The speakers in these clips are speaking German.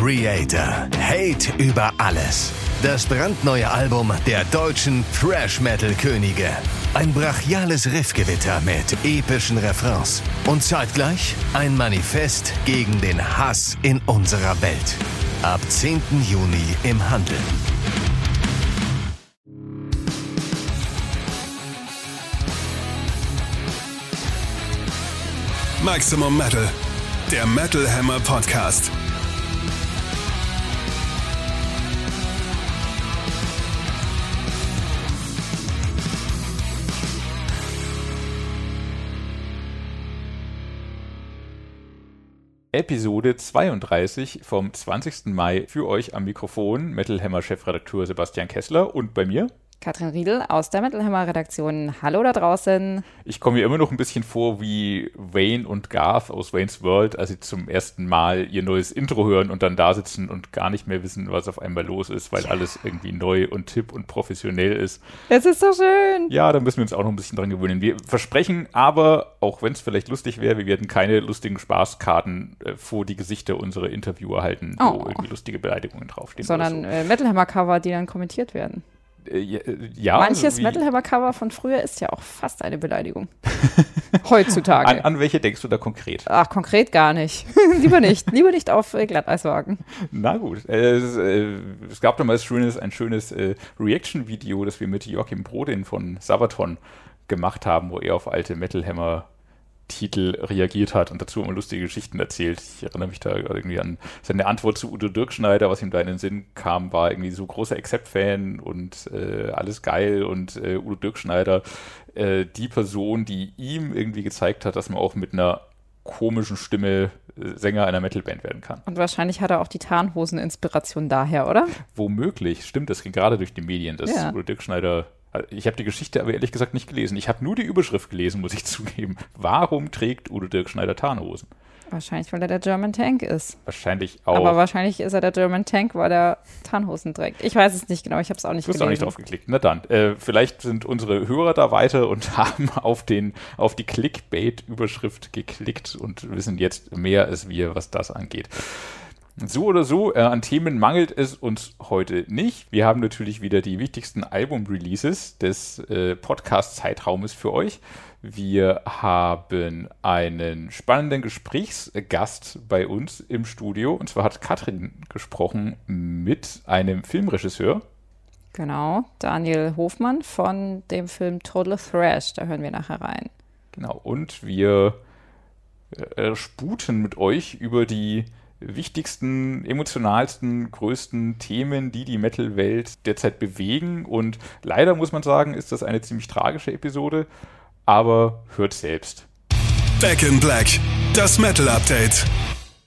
Creator. Hate über alles. Das brandneue Album der deutschen Thrash Metal Könige. Ein brachiales Riffgewitter mit epischen Refrains. Und zeitgleich ein Manifest gegen den Hass in unserer Welt. Ab 10. Juni im Handel. Maximum Metal, der Metal Hammer Podcast. Episode 32 vom 20. Mai für euch am Mikrofon Metal Hammer Chefredakteur Sebastian Kessler und bei mir Katrin Riedel aus der Metalhammer Redaktion. Hallo da draußen. Ich komme mir immer noch ein bisschen vor wie Wayne und Garth aus Wayne's World, als sie zum ersten Mal ihr neues Intro hören und dann da sitzen und gar nicht mehr wissen, was auf einmal los ist, weil ja. alles irgendwie neu und tipp und professionell ist. Es ist so schön. Ja, da müssen wir uns auch noch ein bisschen dran gewöhnen. Wir versprechen aber, auch wenn es vielleicht lustig wäre, wir werden keine lustigen Spaßkarten äh, vor die Gesichter unserer Interviewer halten, oh. wo irgendwie lustige Beleidigungen draufstehen. Sondern so. äh, Metalhammer-Cover, die dann kommentiert werden. Äh, ja, Manches Metal Hammer Cover von früher ist ja auch fast eine Beleidigung. Heutzutage. An, an, welche denkst du da konkret? Ach, konkret gar nicht. lieber nicht. Lieber nicht auf äh, Glatteiswagen. Na gut. Äh, es, äh, es, gab damals schönes, ein schönes äh, Reaction-Video, das wir mit Joachim Brodin von Sabaton gemacht haben, wo er auf alte Metal Hammer Titel reagiert hat und dazu immer lustige Geschichten erzählt. Ich erinnere mich da irgendwie an seine Antwort zu Udo Dirkschneider, was ihm da in den Sinn kam, war irgendwie so großer Accept-Fan und äh, alles geil und äh, Udo Dirkschneider äh, die Person, die ihm irgendwie gezeigt hat, dass man auch mit einer komischen Stimme äh, Sänger einer Metalband werden kann. Und wahrscheinlich hat er auch die Tarnhosen-Inspiration daher, oder? Womöglich, stimmt, das ging gerade durch die Medien, dass ja. Udo Dirkschneider ich habe die Geschichte aber ehrlich gesagt nicht gelesen. Ich habe nur die Überschrift gelesen, muss ich zugeben. Warum trägt Udo Dirk Schneider Tarnhosen? Wahrscheinlich, weil er der German Tank ist. Wahrscheinlich auch. Aber wahrscheinlich ist er der German Tank, weil er Tarnhosen trägt. Ich weiß es nicht genau, ich habe es auch nicht du hast gelesen. auch nicht drauf geklickt. Na dann, äh, vielleicht sind unsere Hörer da weiter und haben auf, den, auf die Clickbait-Überschrift geklickt und wissen jetzt mehr als wir, was das angeht. So oder so, äh, an Themen mangelt es uns heute nicht. Wir haben natürlich wieder die wichtigsten Album-Releases des äh, Podcast-Zeitraumes für euch. Wir haben einen spannenden Gesprächsgast bei uns im Studio. Und zwar hat Katrin gesprochen mit einem Filmregisseur. Genau, Daniel Hofmann von dem Film Total Thrash. Da hören wir nachher rein. Genau, und wir äh, sputen mit euch über die wichtigsten, emotionalsten, größten Themen, die die Metal-Welt derzeit bewegen. Und leider muss man sagen, ist das eine ziemlich tragische Episode, aber hört selbst. Back in Black, das Metal Update.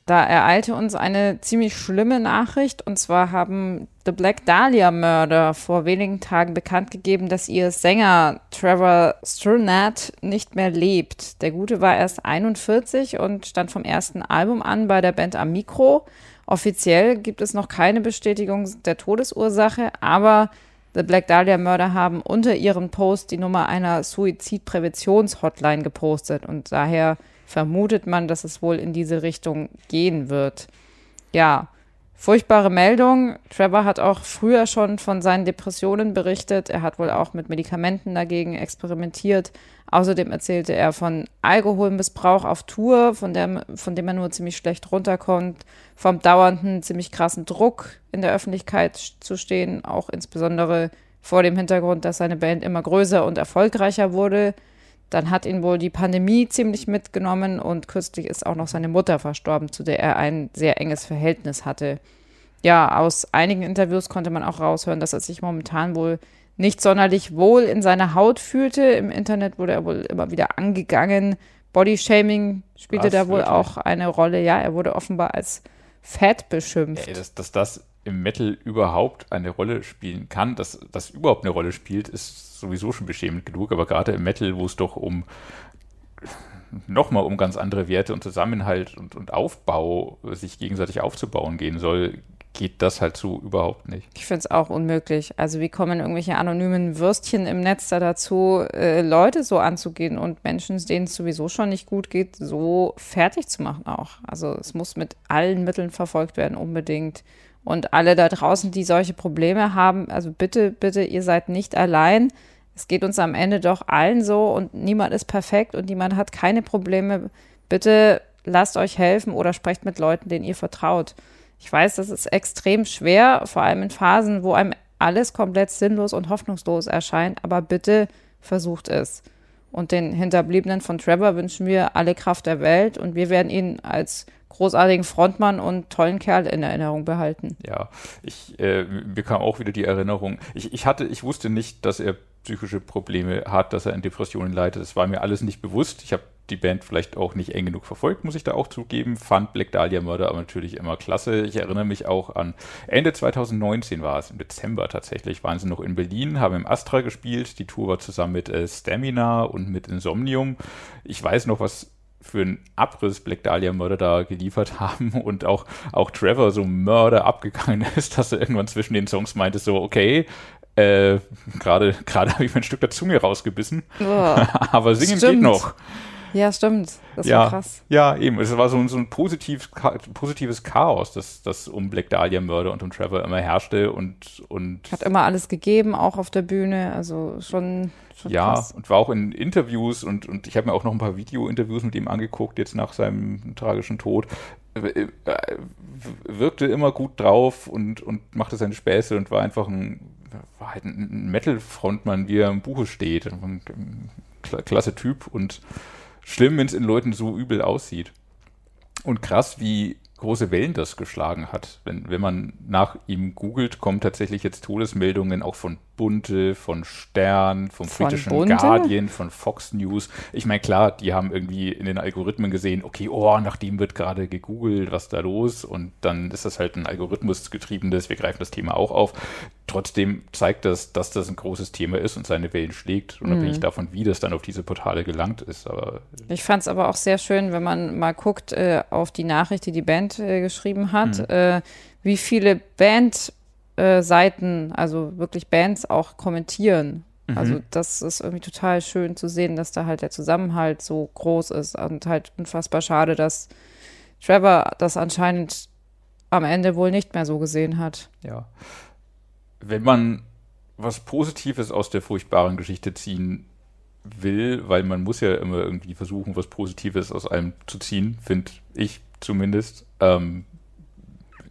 Da ereilte uns eine ziemlich schlimme Nachricht und zwar haben The Black Dahlia Murder vor wenigen Tagen bekannt gegeben, dass ihr Sänger Trevor Strnad nicht mehr lebt. Der Gute war erst 41 und stand vom ersten Album an bei der Band am Mikro. Offiziell gibt es noch keine Bestätigung der Todesursache, aber The Black Dahlia Murder haben unter ihrem Post die Nummer einer Suizidpräventions-Hotline gepostet und daher vermutet man, dass es wohl in diese Richtung gehen wird. Ja, furchtbare Meldung. Trevor hat auch früher schon von seinen Depressionen berichtet. Er hat wohl auch mit Medikamenten dagegen experimentiert. Außerdem erzählte er von Alkoholmissbrauch auf Tour, von dem, von dem er nur ziemlich schlecht runterkommt, vom dauernden, ziemlich krassen Druck in der Öffentlichkeit zu stehen, auch insbesondere vor dem Hintergrund, dass seine Band immer größer und erfolgreicher wurde. Dann hat ihn wohl die Pandemie ziemlich mitgenommen und kürzlich ist auch noch seine Mutter verstorben, zu der er ein sehr enges Verhältnis hatte. Ja, aus einigen Interviews konnte man auch raushören, dass er sich momentan wohl nicht sonderlich wohl in seiner Haut fühlte. Im Internet wurde er wohl immer wieder angegangen. Bodyshaming spielte Was, da wohl wirklich? auch eine Rolle. Ja, er wurde offenbar als fett beschimpft. Ey, dass, dass das im Metal überhaupt eine Rolle spielen kann, dass das überhaupt eine Rolle spielt, ist sowieso schon beschämend genug, aber gerade im Metal, wo es doch um nochmal um ganz andere Werte und Zusammenhalt und, und Aufbau sich gegenseitig aufzubauen gehen soll, geht das halt so überhaupt nicht. Ich finde es auch unmöglich. Also wie kommen irgendwelche anonymen Würstchen im Netz da dazu, äh, Leute so anzugehen und Menschen, denen es sowieso schon nicht gut geht, so fertig zu machen auch. Also es muss mit allen Mitteln verfolgt werden, unbedingt. Und alle da draußen, die solche Probleme haben, also bitte, bitte, ihr seid nicht allein. Es geht uns am Ende doch allen so und niemand ist perfekt und niemand hat keine Probleme. Bitte lasst euch helfen oder sprecht mit Leuten, denen ihr vertraut. Ich weiß, das ist extrem schwer, vor allem in Phasen, wo einem alles komplett sinnlos und hoffnungslos erscheint, aber bitte versucht es. Und den Hinterbliebenen von Trevor wünschen wir alle Kraft der Welt und wir werden ihn als großartigen Frontmann und tollen Kerl in Erinnerung behalten. Ja, ich äh, mir kam auch wieder die Erinnerung. Ich, ich hatte, ich wusste nicht, dass er psychische Probleme hat, dass er an Depressionen leidet. Das war mir alles nicht bewusst. Ich habe die Band vielleicht auch nicht eng genug verfolgt, muss ich da auch zugeben. Fand Black Dahlia Murder aber natürlich immer klasse. Ich erinnere mich auch an Ende 2019 war es, im Dezember tatsächlich, waren sie noch in Berlin, haben im Astra gespielt. Die Tour war zusammen mit äh, Stamina und mit Insomnium. Ich weiß noch, was für einen Abriss Black Dahlia Murder da geliefert haben und auch, auch Trevor so Mörder abgegangen ist, dass er irgendwann zwischen den Songs meinte so, okay, äh, gerade gerade habe ich mein Stück der Zunge rausgebissen, oh, aber singen stimmt. geht noch. Ja, stimmt. Das ja, war krass. Ja, eben. Es war so, so ein positiv, positives Chaos, das, das um Black Dahlia Mörder und um Trevor immer herrschte und, und. Hat immer alles gegeben, auch auf der Bühne. Also schon. schon ja, krass. und war auch in Interviews und, und ich habe mir auch noch ein paar Video-Interviews mit ihm angeguckt, jetzt nach seinem tragischen Tod. Äh, wirkte immer gut drauf und, und machte seine Späße und war einfach ein, war halt ein Metal-Frontmann, wie er im Buche steht. Ein, klasse Typ und schlimm, wenn es in Leuten so übel aussieht. Und krass, wie große Wellen das geschlagen hat. Wenn, wenn man nach ihm googelt, kommen tatsächlich jetzt Todesmeldungen auch von Bunte, von Stern, vom von britischen Bunte? Guardian, von Fox News. Ich meine, klar, die haben irgendwie in den Algorithmen gesehen, okay, oh, nach dem wird gerade gegoogelt, was da los? Und dann ist das halt ein algorithmusgetriebenes, wir greifen das Thema auch auf. Trotzdem zeigt das, dass das ein großes Thema ist und seine Wellen schlägt, unabhängig mhm. davon, wie das dann auf diese Portale gelangt ist. Aber ich fand es aber auch sehr schön, wenn man mal guckt äh, auf die Nachricht, die die Band äh, geschrieben hat, mhm. äh, wie viele Band äh, also wirklich Bands auch kommentieren. Mhm. Also das ist irgendwie total schön zu sehen, dass da halt der Zusammenhalt so groß ist und halt unfassbar schade, dass Trevor das anscheinend am Ende wohl nicht mehr so gesehen hat. Ja. Wenn man was Positives aus der furchtbaren Geschichte ziehen will, weil man muss ja immer irgendwie versuchen, was Positives aus einem zu ziehen, finde ich zumindest. Ähm,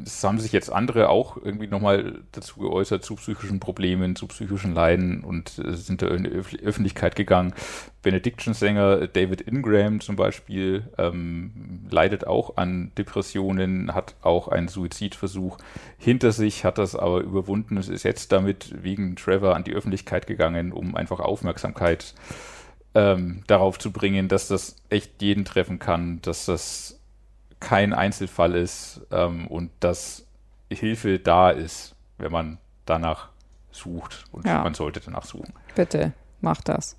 es haben sich jetzt andere auch irgendwie nochmal dazu geäußert, zu psychischen Problemen, zu psychischen Leiden und äh, sind da in die Öf Öffentlichkeit gegangen. Benediction-Sänger David Ingram zum Beispiel ähm, leidet auch an Depressionen, hat auch einen Suizidversuch hinter sich, hat das aber überwunden, Es ist jetzt damit wegen Trevor an die Öffentlichkeit gegangen, um einfach Aufmerksamkeit ähm, darauf zu bringen, dass das echt jeden treffen kann, dass das kein Einzelfall ist ähm, und dass Hilfe da ist, wenn man danach sucht und ja. man sollte danach suchen. Bitte, mach das.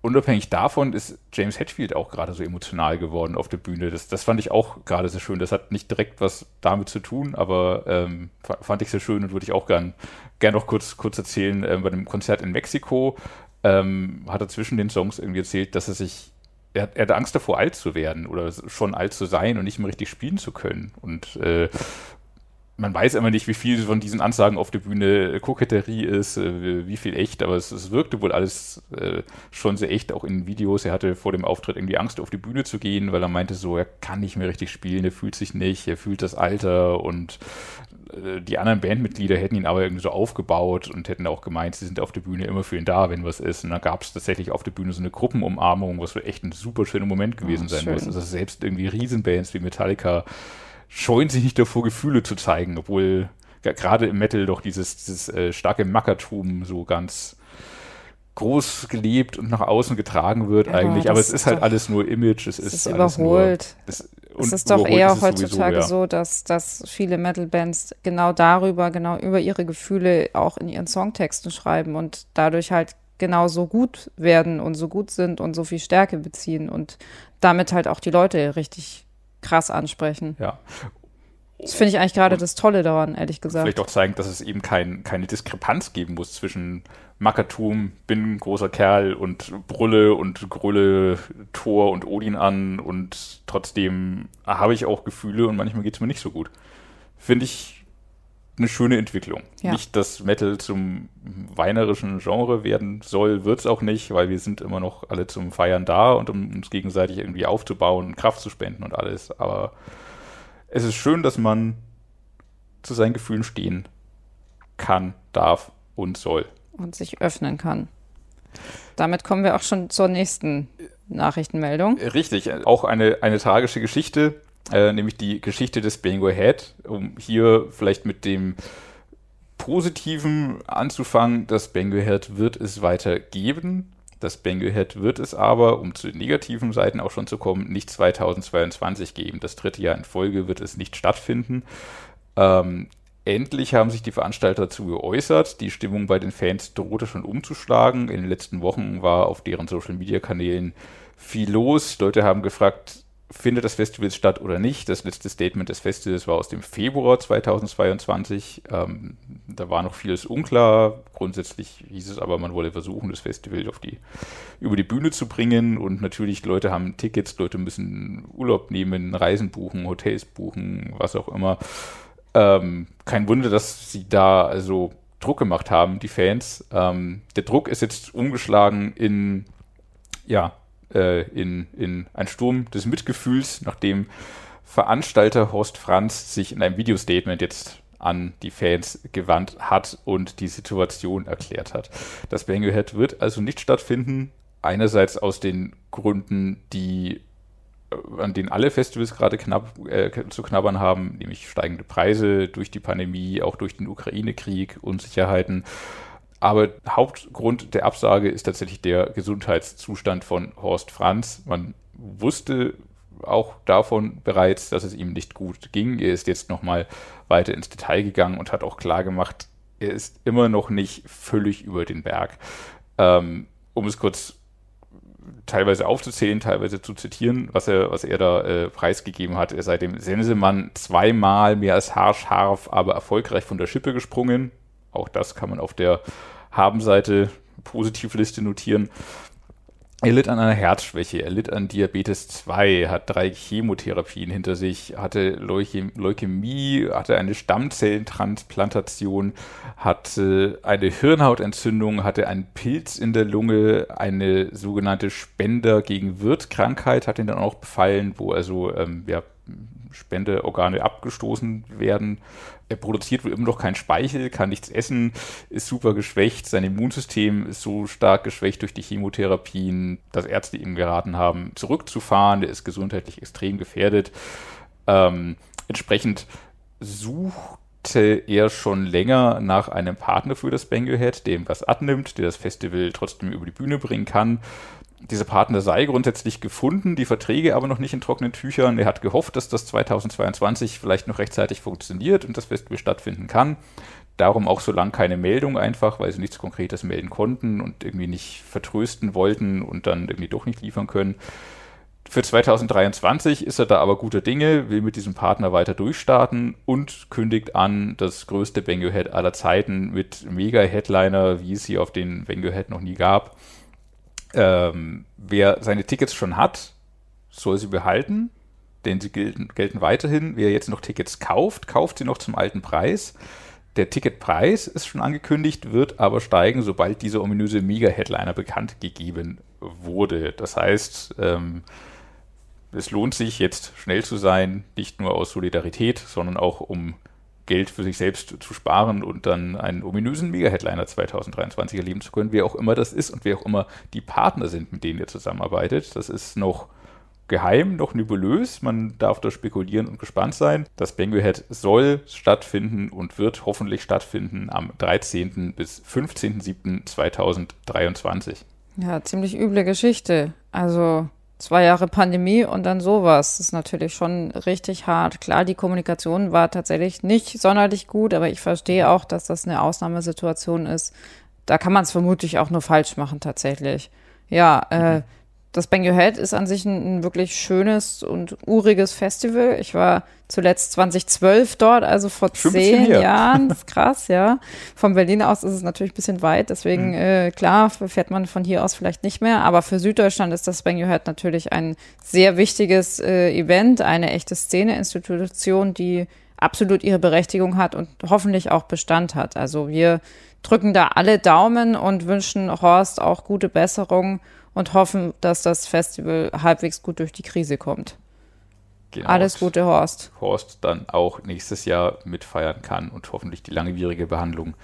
Unabhängig davon ist James Hetfield auch gerade so emotional geworden auf der Bühne. Das, das fand ich auch gerade sehr schön. Das hat nicht direkt was damit zu tun, aber ähm, fand ich sehr schön und würde ich auch gern, gern noch kurz, kurz erzählen. Ähm, bei einem Konzert in Mexiko ähm, hat er zwischen den Songs irgendwie erzählt, dass er sich er, hat, er hat Angst davor, alt zu werden oder schon alt zu sein und nicht mehr richtig spielen zu können. Und äh, man weiß immer nicht, wie viel von diesen Ansagen auf der Bühne Koketterie ist, äh, wie viel echt, aber es, es wirkte wohl alles äh, schon sehr echt, auch in Videos. Er hatte vor dem Auftritt irgendwie Angst, auf die Bühne zu gehen, weil er meinte so, er kann nicht mehr richtig spielen, er fühlt sich nicht, er fühlt das Alter und äh, die anderen Bandmitglieder hätten ihn aber irgendwie so aufgebaut und hätten auch gemeint, sie sind auf der Bühne immer für ihn da, wenn was ist. Und dann gab es tatsächlich auf der Bühne so eine Gruppenumarmung, was so echt ein super schöner Moment gewesen oh, sein schön. muss. Also selbst irgendwie Riesenbands wie Metallica scheuen sich nicht davor, Gefühle zu zeigen, obwohl gerade im Metal doch dieses, dieses äh, starke Mackertum so ganz groß gelebt und nach außen getragen wird ja, eigentlich. Aber es ist halt alles nur Image. Es, ist, ist überholt. Nur, es, es ist doch eher heutzutage sowieso, ja. so, dass, dass viele Metal-Bands genau darüber, genau über ihre Gefühle auch in ihren Songtexten schreiben und dadurch halt genau so gut werden und so gut sind und so viel Stärke beziehen und damit halt auch die Leute richtig krass ansprechen. Ja. Das finde ich eigentlich gerade das Tolle daran, ehrlich gesagt. Vielleicht auch zeigen, dass es eben kein, keine Diskrepanz geben muss zwischen Mackertum, bin ein großer Kerl und Brülle und Grülle Thor und Odin an und trotzdem habe ich auch Gefühle und manchmal geht es mir nicht so gut. Finde ich eine schöne Entwicklung. Ja. Nicht, dass Metal zum weinerischen Genre werden soll, wird es auch nicht, weil wir sind immer noch alle zum Feiern da und um uns gegenseitig irgendwie aufzubauen, Kraft zu spenden und alles. Aber es ist schön, dass man zu seinen Gefühlen stehen kann, darf und soll. Und sich öffnen kann. Damit kommen wir auch schon zur nächsten Nachrichtenmeldung. Richtig, auch eine, eine tragische Geschichte, äh, nämlich die Geschichte des Bango Head, um hier vielleicht mit dem Positiven anzufangen. Das Bango Head wird es weiter geben. Das Bango Head wird es aber, um zu den negativen Seiten auch schon zu kommen, nicht 2022 geben. Das dritte Jahr in Folge wird es nicht stattfinden. Ähm, endlich haben sich die Veranstalter dazu geäußert. Die Stimmung bei den Fans drohte schon umzuschlagen. In den letzten Wochen war auf deren Social-Media-Kanälen viel los. Leute haben gefragt, findet das Festival statt oder nicht. Das letzte Statement des Festivals war aus dem Februar 2022. Ähm, da war noch vieles unklar. Grundsätzlich hieß es aber, man wolle versuchen, das Festival auf die, über die Bühne zu bringen. Und natürlich, Leute haben Tickets, Leute müssen Urlaub nehmen, Reisen buchen, Hotels buchen, was auch immer. Ähm, kein Wunder, dass sie da also Druck gemacht haben, die Fans. Ähm, der Druck ist jetzt umgeschlagen in, ja, äh, in, in einen Sturm des Mitgefühls, nachdem Veranstalter Horst Franz sich in einem Videostatement jetzt an die Fans gewandt hat und die Situation erklärt hat. Das Bangerhead wird also nicht stattfinden. Einerseits aus den Gründen, die äh, an denen alle Festivals gerade knapp äh, zu knabbern haben, nämlich steigende Preise durch die Pandemie, auch durch den Ukraine-Krieg, Unsicherheiten. Aber Hauptgrund der Absage ist tatsächlich der Gesundheitszustand von Horst Franz. Man wusste auch davon bereits, dass es ihm nicht gut ging. Er ist jetzt nochmal weiter ins Detail gegangen und hat auch klar gemacht, er ist immer noch nicht völlig über den Berg. Ähm, um es kurz teilweise aufzuzählen, teilweise zu zitieren, was er, was er da äh, preisgegeben hat. Er sei dem Sensemann zweimal mehr als haarscharf, aber erfolgreich von der Schippe gesprungen. Auch das kann man auf der Habenseite Positivliste notieren. Er litt an einer Herzschwäche, er litt an Diabetes 2, hat drei Chemotherapien hinter sich, hatte Leukämie, hatte eine Stammzellentransplantation, hatte eine Hirnhautentzündung, hatte einen Pilz in der Lunge, eine sogenannte Spender gegen Wirtkrankheit hat ihn dann auch befallen, wo also ähm, ja, Spendeorgane abgestoßen werden. Er produziert wohl immer noch keinen Speichel, kann nichts essen, ist super geschwächt. Sein Immunsystem ist so stark geschwächt durch die Chemotherapien, dass Ärzte ihm geraten haben, zurückzufahren. Er ist gesundheitlich extrem gefährdet. Ähm, entsprechend suchte er schon länger nach einem Partner für das Bangerhead, der ihm was abnimmt, der das Festival trotzdem über die Bühne bringen kann dieser Partner sei grundsätzlich gefunden, die Verträge aber noch nicht in trockenen Tüchern. Er hat gehofft, dass das 2022 vielleicht noch rechtzeitig funktioniert und das Festival stattfinden kann. Darum auch so lange keine Meldung einfach, weil sie nichts Konkretes melden konnten und irgendwie nicht vertrösten wollten und dann irgendwie doch nicht liefern können. Für 2023 ist er da aber guter Dinge, will mit diesem Partner weiter durchstarten und kündigt an, das größte Bango Head aller Zeiten mit Mega-Headliner, wie es sie auf den Bango Head noch nie gab ähm, wer seine Tickets schon hat, soll sie behalten, denn sie gelten, gelten weiterhin. Wer jetzt noch Tickets kauft, kauft sie noch zum alten Preis. Der Ticketpreis ist schon angekündigt, wird aber steigen, sobald dieser ominöse Mega-Headliner bekannt gegeben wurde. Das heißt, ähm, es lohnt sich jetzt schnell zu sein, nicht nur aus Solidarität, sondern auch um Geld für sich selbst zu sparen und dann einen ominösen Mega-Headliner 2023 erleben zu können, wer auch immer das ist und wer auch immer die Partner sind, mit denen er zusammenarbeitet. Das ist noch geheim, noch nebulös. Man darf da spekulieren und gespannt sein. Das Bango Head soll stattfinden und wird hoffentlich stattfinden am 13. bis 15.07.2023. Ja, ziemlich üble Geschichte. Also zwei Jahre Pandemie und dann sowas. Das ist natürlich schon richtig hart. Klar, die Kommunikation war tatsächlich nicht sonderlich gut, aber ich verstehe auch, dass das eine Ausnahmesituation ist. Da kann man es vermutlich auch nur falsch machen, tatsächlich. Ja, äh, das Bang Your Head ist an sich ein, ein, wirklich schönes und uriges Festival. Ich war zuletzt 2012 dort, also vor zehn Jahren. Das ist krass, ja. Von Berlin aus ist es natürlich ein bisschen weit, deswegen, mhm. äh, klar, fährt man von hier aus vielleicht nicht mehr. Aber für Süddeutschland ist das Bang Your Head natürlich ein sehr wichtiges äh, Event, eine echte Szene-Institution, die absolut ihre Berechtigung hat und hoffentlich auch Bestand hat. Also wir drücken da alle Daumen und wünschen Horst auch gute Besserung und hoffen, dass das Festival halbwegs gut durch die Krise kommt. Genau. Alles Gute, Horst. Horst dann auch nächstes Jahr mitfeiern kann und hoffentlich die langwierige Behandlung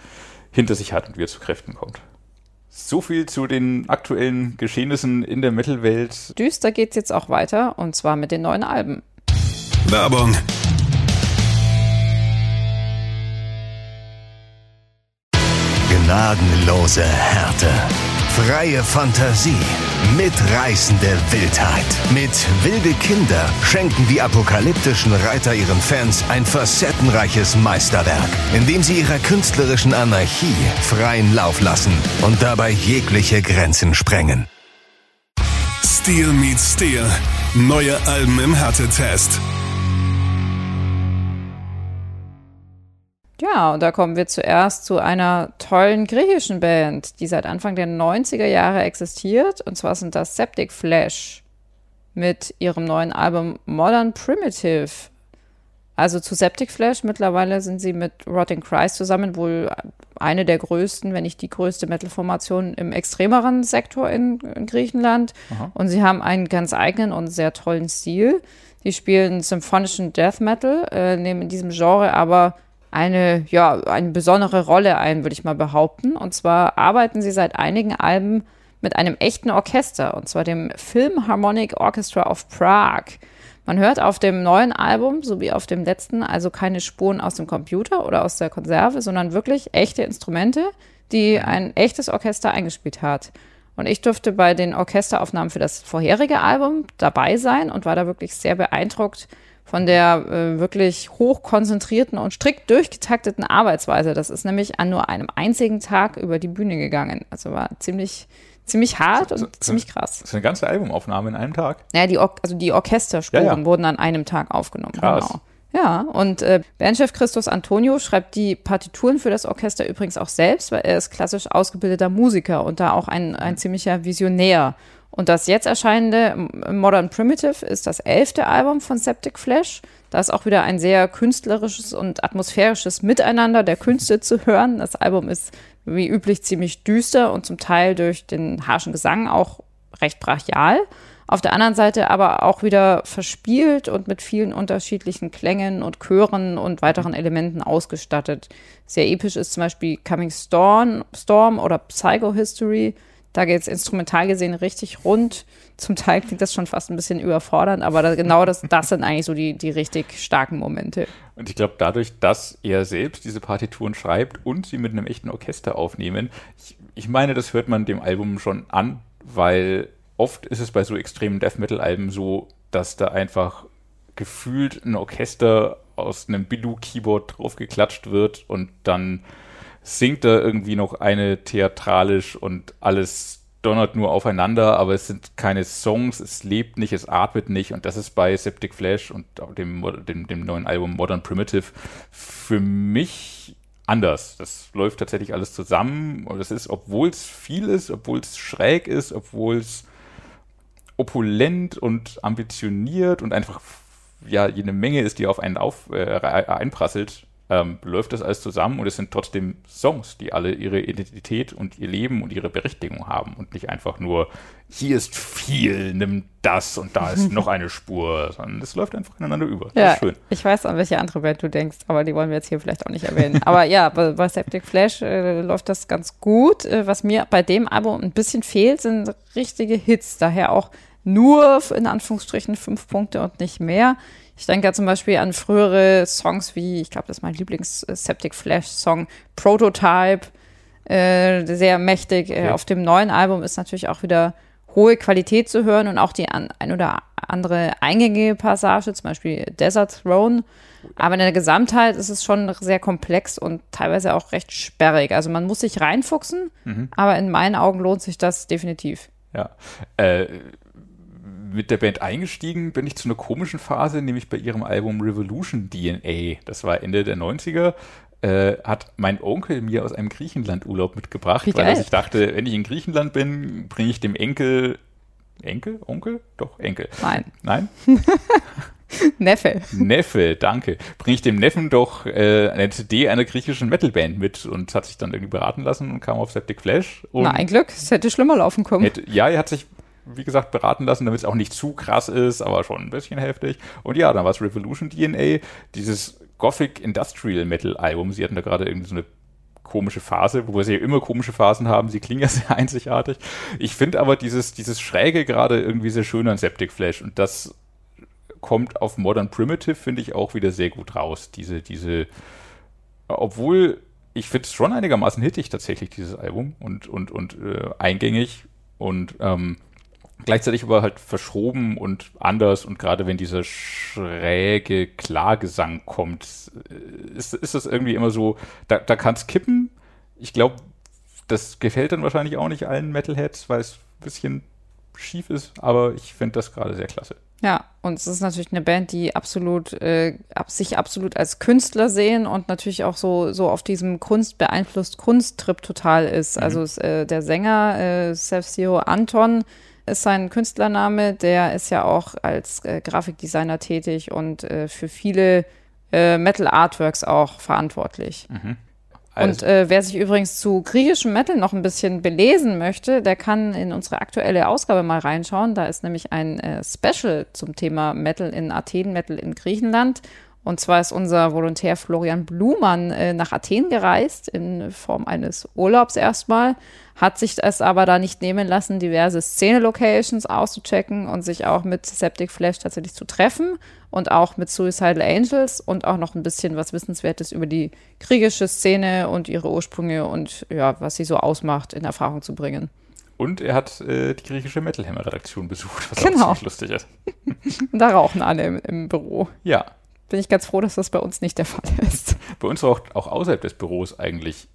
hinter sich hat und wieder zu Kräften kommt. So viel zu den aktuellen Geschehnissen in der Metal-Welt. Düster geht's jetzt auch weiter und zwar mit den neuen Alben. Werbung Gnadenlose Härte. Freie Fantasie. Mitreißende Wildheit. Mit Wilde Kinder schenken die apokalyptischen Reiter ihren Fans ein facettenreiches Meisterwerk, in dem sie ihrer künstlerischen Anarchie freien Lauf lassen und dabei jegliche Grenzen sprengen. Steel meets Steel. Neue Alben im Härtetest. Ja, und da kommen wir zuerst zu einer tollen griechischen Band, die seit Anfang der 90er Jahre existiert. Und zwar sind das Septic Flash mit ihrem neuen Album Modern Primitive. Also zu Septic Flash mittlerweile sind sie mit Rotting Christ zusammen wohl eine der größten, wenn nicht die größte Metal-Formation im extremeren Sektor in, in Griechenland. Aha. Und sie haben einen ganz eigenen und sehr tollen Stil. Die spielen symphonischen Death Metal, äh, nehmen in diesem Genre aber eine, ja, eine besondere Rolle ein, würde ich mal behaupten. Und zwar arbeiten sie seit einigen Alben mit einem echten Orchester, und zwar dem Philharmonic Orchestra of Prague. Man hört auf dem neuen Album sowie auf dem letzten also keine Spuren aus dem Computer oder aus der Konserve, sondern wirklich echte Instrumente, die ein echtes Orchester eingespielt hat. Und ich durfte bei den Orchesteraufnahmen für das vorherige Album dabei sein und war da wirklich sehr beeindruckt, von der äh, wirklich hochkonzentrierten und strikt durchgetakteten Arbeitsweise. Das ist nämlich an nur einem einzigen Tag über die Bühne gegangen. Also war ziemlich, ziemlich hart so, und so, ziemlich krass. Das ist eine ganze Albumaufnahme in einem Tag. Ja, die, Or also die Orchesterspuren ja, ja. wurden an einem Tag aufgenommen. Krass. Genau. Ja, und äh, Bandchef Christus Antonio schreibt die Partituren für das Orchester übrigens auch selbst, weil er ist klassisch ausgebildeter Musiker und da auch ein, ein ziemlicher Visionär. Und das jetzt erscheinende Modern Primitive ist das elfte Album von Septic Flash. Da ist auch wieder ein sehr künstlerisches und atmosphärisches Miteinander der Künste zu hören. Das Album ist wie üblich ziemlich düster und zum Teil durch den harschen Gesang auch recht brachial. Auf der anderen Seite aber auch wieder verspielt und mit vielen unterschiedlichen Klängen und Chören und weiteren Elementen ausgestattet. Sehr episch ist zum Beispiel Coming Storm, Storm oder Psycho History da geht es instrumental gesehen richtig rund. Zum Teil klingt das schon fast ein bisschen überfordernd, aber da, genau das, das sind eigentlich so die, die richtig starken Momente. Und ich glaube, dadurch, dass er selbst diese Partituren schreibt und sie mit einem echten Orchester aufnehmen, ich, ich meine, das hört man dem Album schon an, weil oft ist es bei so extremen Death Metal-Alben so, dass da einfach gefühlt ein Orchester aus einem Bilou-Keyboard draufgeklatscht wird und dann singt da irgendwie noch eine theatralisch und alles donnert nur aufeinander, aber es sind keine Songs, es lebt nicht, es atmet nicht und das ist bei Septic Flash und dem, dem, dem neuen Album Modern Primitive für mich anders. Das läuft tatsächlich alles zusammen und es ist, obwohl es viel ist, obwohl es schräg ist, obwohl es opulent und ambitioniert und einfach ja jede Menge ist, die auf einen auf, äh, einprasselt, ähm, läuft das alles zusammen und es sind trotzdem Songs, die alle ihre Identität und ihr Leben und ihre Berechtigung haben und nicht einfach nur, hier ist viel, nimm das und da ist noch eine Spur, sondern es läuft einfach ineinander über. Das ja, ist schön. Ich weiß, an welche andere Band du denkst, aber die wollen wir jetzt hier vielleicht auch nicht erwähnen. aber ja, bei, bei Septic Flash äh, läuft das ganz gut. Äh, was mir bei dem Album ein bisschen fehlt, sind richtige Hits, daher auch nur in Anführungsstrichen fünf Punkte und nicht mehr. Ich denke ja zum Beispiel an frühere Songs wie, ich glaube, das ist mein Lieblings-Septic Flash-Song, Prototype, äh, sehr mächtig. Äh, okay. auf dem neuen Album ist natürlich auch wieder hohe Qualität zu hören und auch die an, ein oder andere eingängige Passage, zum Beispiel Desert Throne. Aber in der Gesamtheit ist es schon sehr komplex und teilweise auch recht sperrig. Also man muss sich reinfuchsen, mhm. aber in meinen Augen lohnt sich das definitiv. Ja. Äh, mit der Band eingestiegen bin ich zu einer komischen Phase, nämlich bei ihrem Album Revolution DNA. Das war Ende der 90er. Äh, hat mein Onkel mir aus einem Griechenland-Urlaub mitgebracht, Wie weil sich dachte, wenn ich in Griechenland bin, bringe ich dem Enkel. Enkel? Onkel? Doch, Enkel. Nein, Nein? Neffe. Neffe, danke. Bringe ich dem Neffen doch äh, eine CD einer griechischen Metalband mit und hat sich dann irgendwie beraten lassen und kam auf Septic Flash. Und Na, ein Glück, es hätte schlimmer laufen können. Hätte, ja, er hat sich, wie gesagt, beraten lassen, damit es auch nicht zu krass ist, aber schon ein bisschen heftig. Und ja, dann war es Revolution DNA, dieses Gothic Industrial Metal Album. Sie hatten da gerade irgendwie so eine komische Phase, wobei sie ja immer komische Phasen haben. Sie klingen ja sehr einzigartig. Ich finde aber dieses, dieses Schräge gerade irgendwie sehr schön an Septic Flash und das kommt auf Modern Primitive, finde ich, auch wieder sehr gut raus. Diese, diese, obwohl ich finde es schon einigermaßen hittig tatsächlich, dieses Album und, und, und äh, eingängig und ähm, gleichzeitig aber halt verschroben und anders und gerade wenn dieser schräge Klagesang kommt, äh, ist, ist das irgendwie immer so, da, da kann es kippen. Ich glaube, das gefällt dann wahrscheinlich auch nicht allen Metalheads, weil es ein bisschen schief ist, aber ich finde das gerade sehr klasse. Ja, und es ist natürlich eine Band, die absolut, äh, sich absolut als Künstler sehen und natürlich auch so, so auf diesem Kunst beeinflusst Kunsttrip total ist. Also es, äh, der Sänger äh, Sef-Zero Anton ist sein Künstlername, der ist ja auch als äh, Grafikdesigner tätig und äh, für viele äh, Metal Artworks auch verantwortlich. Und Also, äh, wer sich übrigens zu griechischem Metal noch ein bisschen belesen möchte, der kann in unsere aktuelle Ausgabe mal reinschauen. Da ist nämlich ein äh, Special zum Thema Metal in Athen, Metal in Griechenland. Und zwar ist unser Volontär Florian Blumann äh, nach Athen gereist, in Form eines Urlaubs erstmal, hat sich es aber da nicht nehmen lassen, diverse Szene-Locations auszuchecken und sich auch mit Septic Flash tatsächlich zu treffen und auch mit Suicidal Angels und auch noch ein bisschen was Wissenswertes über die griechische Szene und ihre Ursprünge und ja, was sie so ausmacht, in Erfahrung zu bringen. und er hat äh, die griechische Metal Hammer Redaktion besucht, was Genau. auch ziemlich lustig ist. Da rauchen alle im, im Büro. Ja, Bin ich ganz froh, dass das bei uns nicht der Fall ist. bei uns raucht auch außerhalb des Büros eigentlich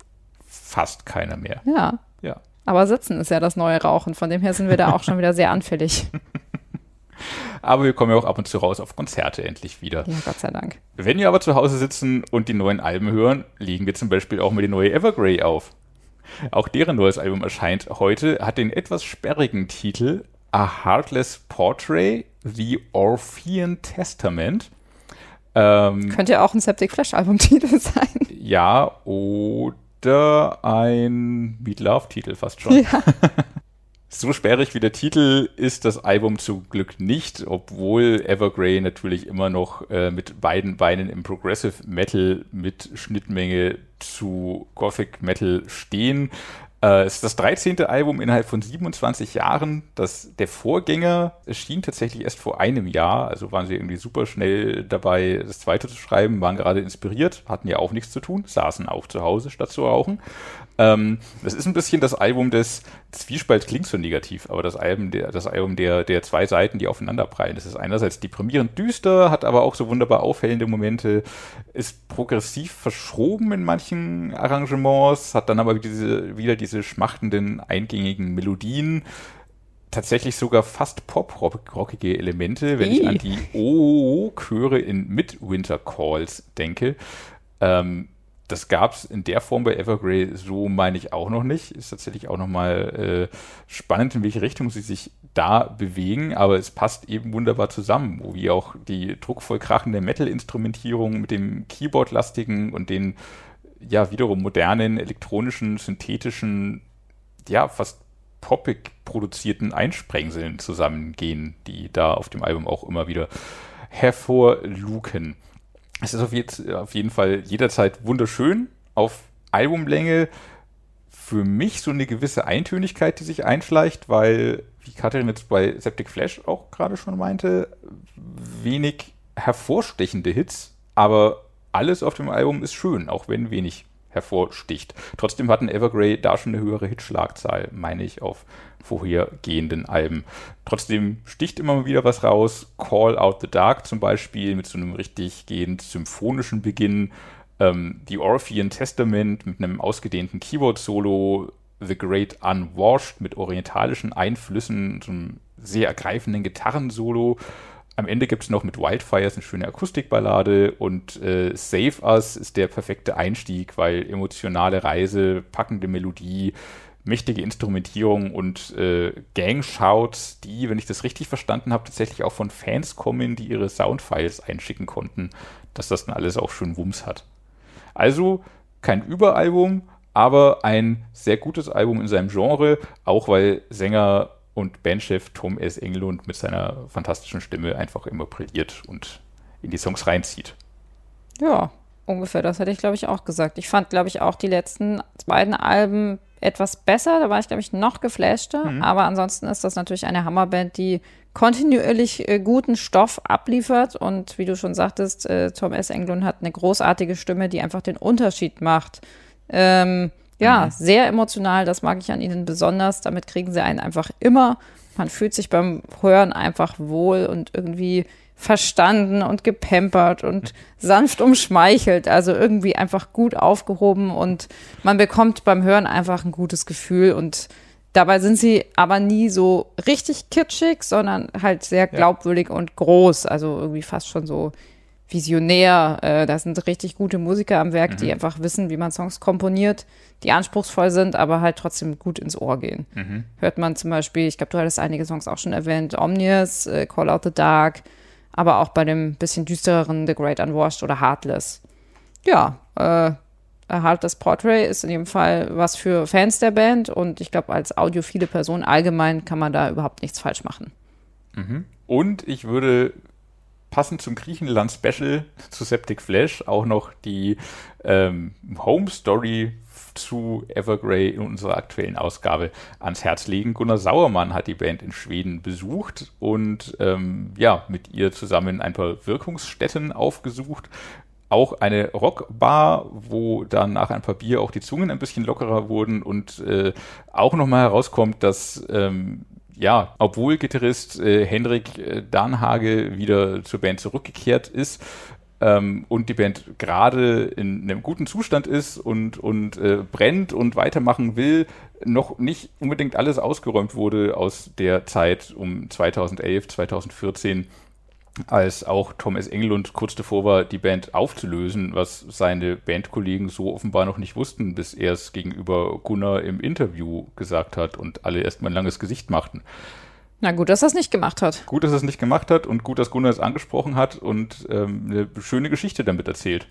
fast keiner mehr. Ja. Ja. Aber Sitzen ist ja das neue Rauchen. Von dem her sind wir da auch schon wieder sehr anfällig. Aber wir kommen ja auch ab und zu raus auf Konzerte endlich wieder. Ja, Gott sei Dank. Wenn wir aber zu Hause sitzen und die neuen Alben hören, legen wir zum Beispiel auch mal die neue Evergrey auf. Auch deren neues Album erscheint heute, hat den etwas sperrigen Titel A Heartless Portrait, The Orphean Testament. Ähm, Könnte ja auch ein Septic Flash Albumtitel sein. ja, oder ein Meat Love Titel fast schon. Ja. So sperrig wie der Titel ist das Album zum Glück nicht, obwohl Evergrey natürlich immer noch äh, mit beiden Beinen im Progressive Metal mit Schnittmenge zu Gothic Metal stehen. Äh, es ist das 13. Album innerhalb von 27 Jahren. Das, der Vorgänger erschien tatsächlich erst vor einem Jahr, also waren sie irgendwie super schnell dabei, das zweite zu schreiben, waren gerade inspiriert, hatten ja auch nichts zu tun, saßen auch zu Hause statt zu rauchen. Ähm, das ist ein bisschen das Album des Zwiespalt klingt so negativ, aber das Album, der, das Album der, der zwei Seiten, die aufeinanderprallen. Das ist einerseits deprimierend düster, hat aber auch so wunderbar aufhellende Momente, ist progressiv verschoben in manchen Arrangements, hat dann aber diese, wieder diese schmachtenden, eingängigen Melodien. Tatsächlich sogar fast pop-rockige Elemente, wenn ich an die O-Chöre in Midwinter Calls denke. Ähm, das gab es in der Form bei Evergrey so, meine ich, auch noch nicht. Ist tatsächlich auch nochmal äh, spannend, in welche Richtung sie sich da bewegen, aber es passt eben wunderbar zusammen, wo wie auch die druckvoll krachende Metal-Instrumentierung mit dem Keyboard-lastigen und den ja wiederum modernen, elektronischen, synthetischen, ja, fast poppig produzierten Einsprengseln zusammengehen, die da auf dem Album auch immer wieder hervorluken. Es ist auf, jetzt, auf jeden Fall jederzeit wunderschön, auf Albumlänge für mich so eine gewisse Eintönigkeit, die sich einschleicht, weil, wie Katrin jetzt bei Septic Flash auch gerade schon meinte, wenig hervorstechende Hits, aber alles auf dem Album ist schön, auch wenn wenig hervorsticht. Trotzdem hatten Evergrey da schon eine höhere Hitschlagzahl, meine ich, auf vorhergehenden Alben. Trotzdem sticht immer wieder was raus. Call Out the Dark zum Beispiel mit so einem richtig gehend symphonischen Beginn. Ähm, die Orphean Testament mit einem ausgedehnten Keyboard-Solo. The Great Unwashed mit orientalischen Einflüssen, so einem sehr ergreifenden Gitarrensolo. Am Ende gibt es noch mit Wildfires eine schöne Akustikballade und äh, Save Us ist der perfekte Einstieg, weil emotionale Reise, packende Melodie, mächtige Instrumentierung und äh, Gang-Shouts, die, wenn ich das richtig verstanden habe, tatsächlich auch von Fans kommen, die ihre Soundfiles einschicken konnten, dass das dann alles auch schön Wumms hat. Also kein Überalbum, aber ein sehr gutes Album in seinem Genre, auch weil Sänger und Bandchef Tom S. Englund mit seiner fantastischen Stimme einfach immer brilliert und in die Songs reinzieht. Ja, ungefähr, das hätte ich, glaube ich, auch gesagt. Ich fand, glaube ich, auch die letzten beiden Alben etwas besser. Da war ich, glaube ich, noch geflashter. Mhm. Aber ansonsten ist das natürlich eine Hammerband, die kontinuierlich äh, guten Stoff abliefert. Und wie du schon sagtest, äh, Tom S. Englund hat eine großartige Stimme, die einfach den Unterschied macht. Ähm, ja, mhm. sehr emotional, das mag ich an ihnen besonders. Damit kriegen sie einen einfach immer. Man fühlt sich beim Hören einfach wohl und irgendwie verstanden und gepampert und sanft umschmeichelt, also irgendwie einfach gut aufgehoben und man bekommt beim Hören einfach ein gutes Gefühl und dabei sind sie aber nie so richtig kitschig, sondern halt sehr glaubwürdig ja. und groß, also irgendwie fast schon so visionär. Äh, da sind richtig gute Musiker am Werk, mhm. die einfach wissen, wie man Songs komponiert, die anspruchsvoll sind, aber halt trotzdem gut ins Ohr gehen. Mhm. Hört man zum Beispiel, ich glaube, du hattest einige Songs auch schon erwähnt, Omnius, äh, Call Out the Dark, aber auch bei dem bisschen düstereren The Great Unwashed oder Heartless. Ja, äh, Heartless Portrait ist in jedem Fall was für Fans der Band und ich glaube, als audiophile Person allgemein kann man da überhaupt nichts falsch machen. Mhm. Und ich würde passend zum Griechenland-Special zu Septic Flash auch noch die ähm, Home Story zu Evergrey in unserer aktuellen Ausgabe ans Herz legen. Gunnar Sauermann hat die Band in Schweden besucht und ähm, ja, mit ihr zusammen ein paar Wirkungsstätten aufgesucht. Auch eine Rockbar, wo dann nach ein paar Bier auch die Zungen ein bisschen lockerer wurden und äh, auch nochmal herauskommt, dass ähm, ja, obwohl Gitarrist äh, Henrik äh, Danhage wieder zur Band zurückgekehrt ist, ähm, und die Band gerade in einem guten Zustand ist und, und äh, brennt und weitermachen will, noch nicht unbedingt alles ausgeräumt wurde aus der Zeit um 2011, 2014, als auch Thomas Engelund kurz davor war, die Band aufzulösen, was seine Bandkollegen so offenbar noch nicht wussten, bis er es gegenüber Gunnar im Interview gesagt hat und alle erstmal ein langes Gesicht machten. Na gut, dass er es nicht gemacht hat. Gut, dass er es nicht gemacht hat und gut, dass Gunnar es angesprochen hat und ähm, eine schöne Geschichte damit erzählt.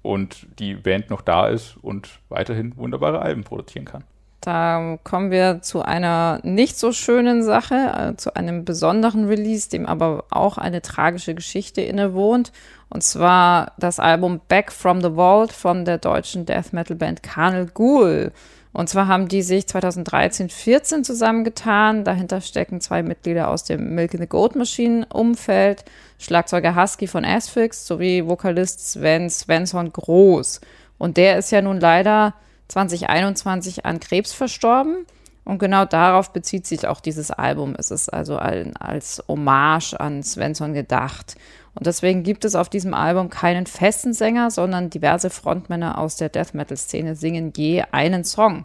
Und die Band noch da ist und weiterhin wunderbare Alben produzieren kann. Da kommen wir zu einer nicht so schönen Sache, äh, zu einem besonderen Release, dem aber auch eine tragische Geschichte innewohnt. Und zwar das Album Back from the Vault von der deutschen Death Metal Band Carnal Ghoul. Und zwar haben die sich 2013, 14 zusammengetan. Dahinter stecken zwei Mitglieder aus dem Milk in the Goat Machine Umfeld, Schlagzeuger Husky von Asphyx sowie Vokalist Sven Svensson Groß. Und der ist ja nun leider 2021 an Krebs verstorben. Und genau darauf bezieht sich auch dieses Album. Es ist also als Hommage an Svensson gedacht. Und deswegen gibt es auf diesem Album keinen festen Sänger, sondern diverse Frontmänner aus der Death Metal-Szene singen je einen Song.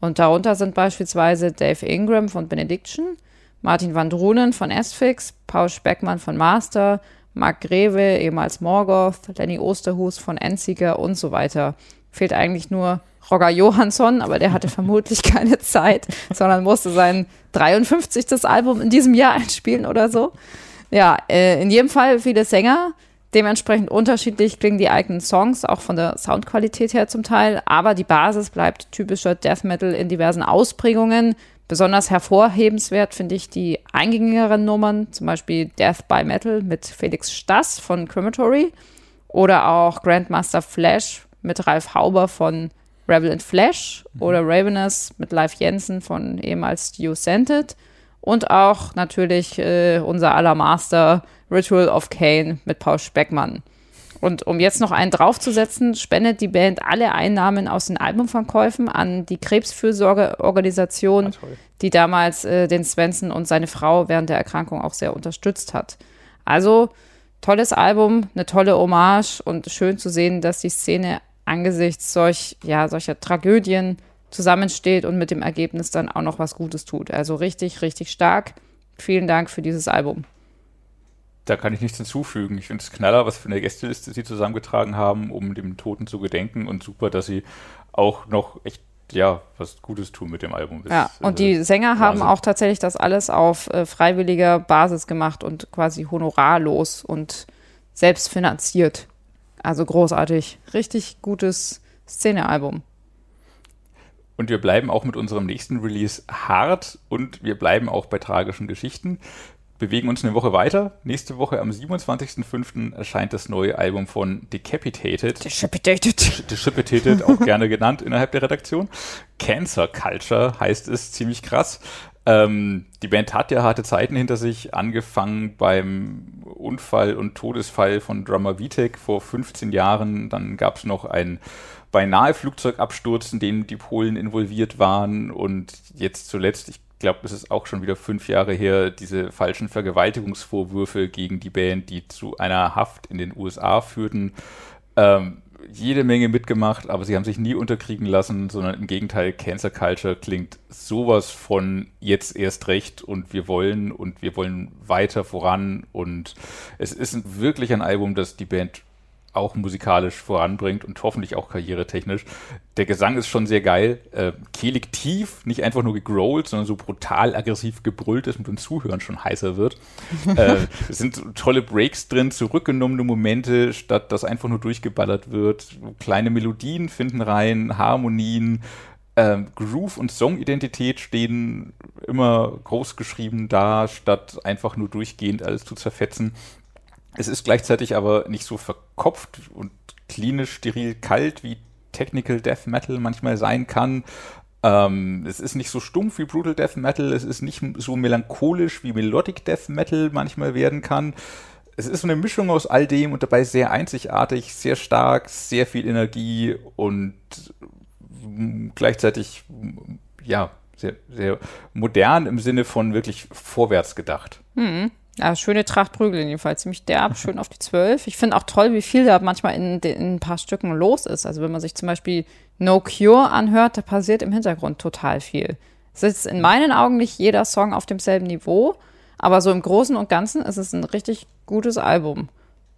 Und darunter sind beispielsweise Dave Ingram von Benediction, Martin Van Drunen von Asphyx, Paul Speckmann von Master, Mark Greve, ehemals Morgoth, Lenny Osterhus von Enziger und so weiter. Fehlt eigentlich nur Roger Johansson, aber der hatte vermutlich keine Zeit, sondern musste sein 53. Album in diesem Jahr einspielen oder so. Ja, äh, in jedem Fall viele Sänger. Dementsprechend unterschiedlich klingen die eigenen Songs, auch von der Soundqualität her zum Teil. Aber die Basis bleibt typischer Death Metal in diversen Ausprägungen. Besonders hervorhebenswert finde ich die eingängigeren Nummern, zum Beispiel Death by Metal mit Felix Stass von Crematory oder auch Grandmaster Flash mit Ralf Hauber von Rebel in Flash mhm. oder Ravenous mit Live Jensen von ehemals Stu Scented und auch natürlich äh, unser aller Master Ritual of Cain mit Paul Speckmann. Und um jetzt noch einen draufzusetzen, spendet die Band alle Einnahmen aus den Albumverkäufen an die Krebsfürsorgeorganisation, ah, die damals äh, den Svensson und seine Frau während der Erkrankung auch sehr unterstützt hat. Also tolles Album, eine tolle Hommage und schön zu sehen, dass die Szene angesichts solch, ja, solcher Tragödien zusammensteht und mit dem Ergebnis dann auch noch was Gutes tut. Also richtig, richtig stark. Vielen Dank für dieses Album. Da kann ich nichts hinzufügen. Ich finde es knaller, was für eine Gästeliste sie zusammengetragen haben, um dem Toten zu gedenken und super, dass sie auch noch echt ja, was Gutes tun mit dem Album. Ja, und die äh, Sänger haben auch tatsächlich das alles auf äh, freiwilliger Basis gemacht und quasi honorarlos und selbst finanziert. Also großartig. Richtig gutes Szenealbum. Und wir bleiben auch mit unserem nächsten Release hart und wir bleiben auch bei tragischen Geschichten bewegen uns eine Woche weiter. Nächste Woche am 27.05. erscheint das neue Album von Decapitated. Decapitated. Decapitated, auch gerne genannt innerhalb der Redaktion. Cancer Culture heißt es, ziemlich krass. Ähm, die Band hat ja harte Zeiten hinter sich, angefangen beim Unfall und Todesfall von Drummer Vitek vor 15 Jahren. Dann gab es noch ein beinahe Flugzeugabsturz, in dem die Polen involviert waren. Und jetzt zuletzt, ich glaube, es ist auch schon wieder fünf Jahre her, diese falschen Vergewaltigungsvorwürfe gegen die Band, die zu einer Haft in den USA führten. Ähm, jede Menge mitgemacht, aber sie haben sich nie unterkriegen lassen, sondern im Gegenteil, Cancer Culture klingt sowas von jetzt erst recht und wir wollen und wir wollen weiter voran und es ist wirklich ein Album, das die Band auch musikalisch voranbringt und hoffentlich auch karrieretechnisch. Der Gesang ist schon sehr geil. Äh, kehlig tief, nicht einfach nur gegrollt, sondern so brutal aggressiv gebrüllt, dass mit dem Zuhören schon heißer wird. äh, es sind tolle Breaks drin, zurückgenommene Momente, statt dass einfach nur durchgeballert wird. Kleine Melodien finden rein, Harmonien. Ähm, Groove und Songidentität stehen immer groß geschrieben da, statt einfach nur durchgehend alles zu zerfetzen. Es ist gleichzeitig aber nicht so verkopft und klinisch steril kalt, wie Technical Death Metal manchmal sein kann. Ähm, es ist nicht so stumpf wie Brutal Death Metal, es ist nicht so melancholisch wie Melodic Death Metal manchmal werden kann. Es ist so eine Mischung aus all dem und dabei sehr einzigartig, sehr stark, sehr viel Energie und gleichzeitig ja sehr, sehr modern im Sinne von wirklich vorwärts gedacht. Mhm. Ja, schöne Tracht Prügel jedenfalls. Ziemlich derb, schön auf die Zwölf. Ich finde auch toll, wie viel da manchmal in, in, ein paar Stücken los ist. Also wenn man sich zum Beispiel No Cure anhört, da passiert im Hintergrund total viel. Es ist in meinen Augen nicht jeder Song auf demselben Niveau, aber so im Großen und Ganzen ist es ein richtig gutes Album.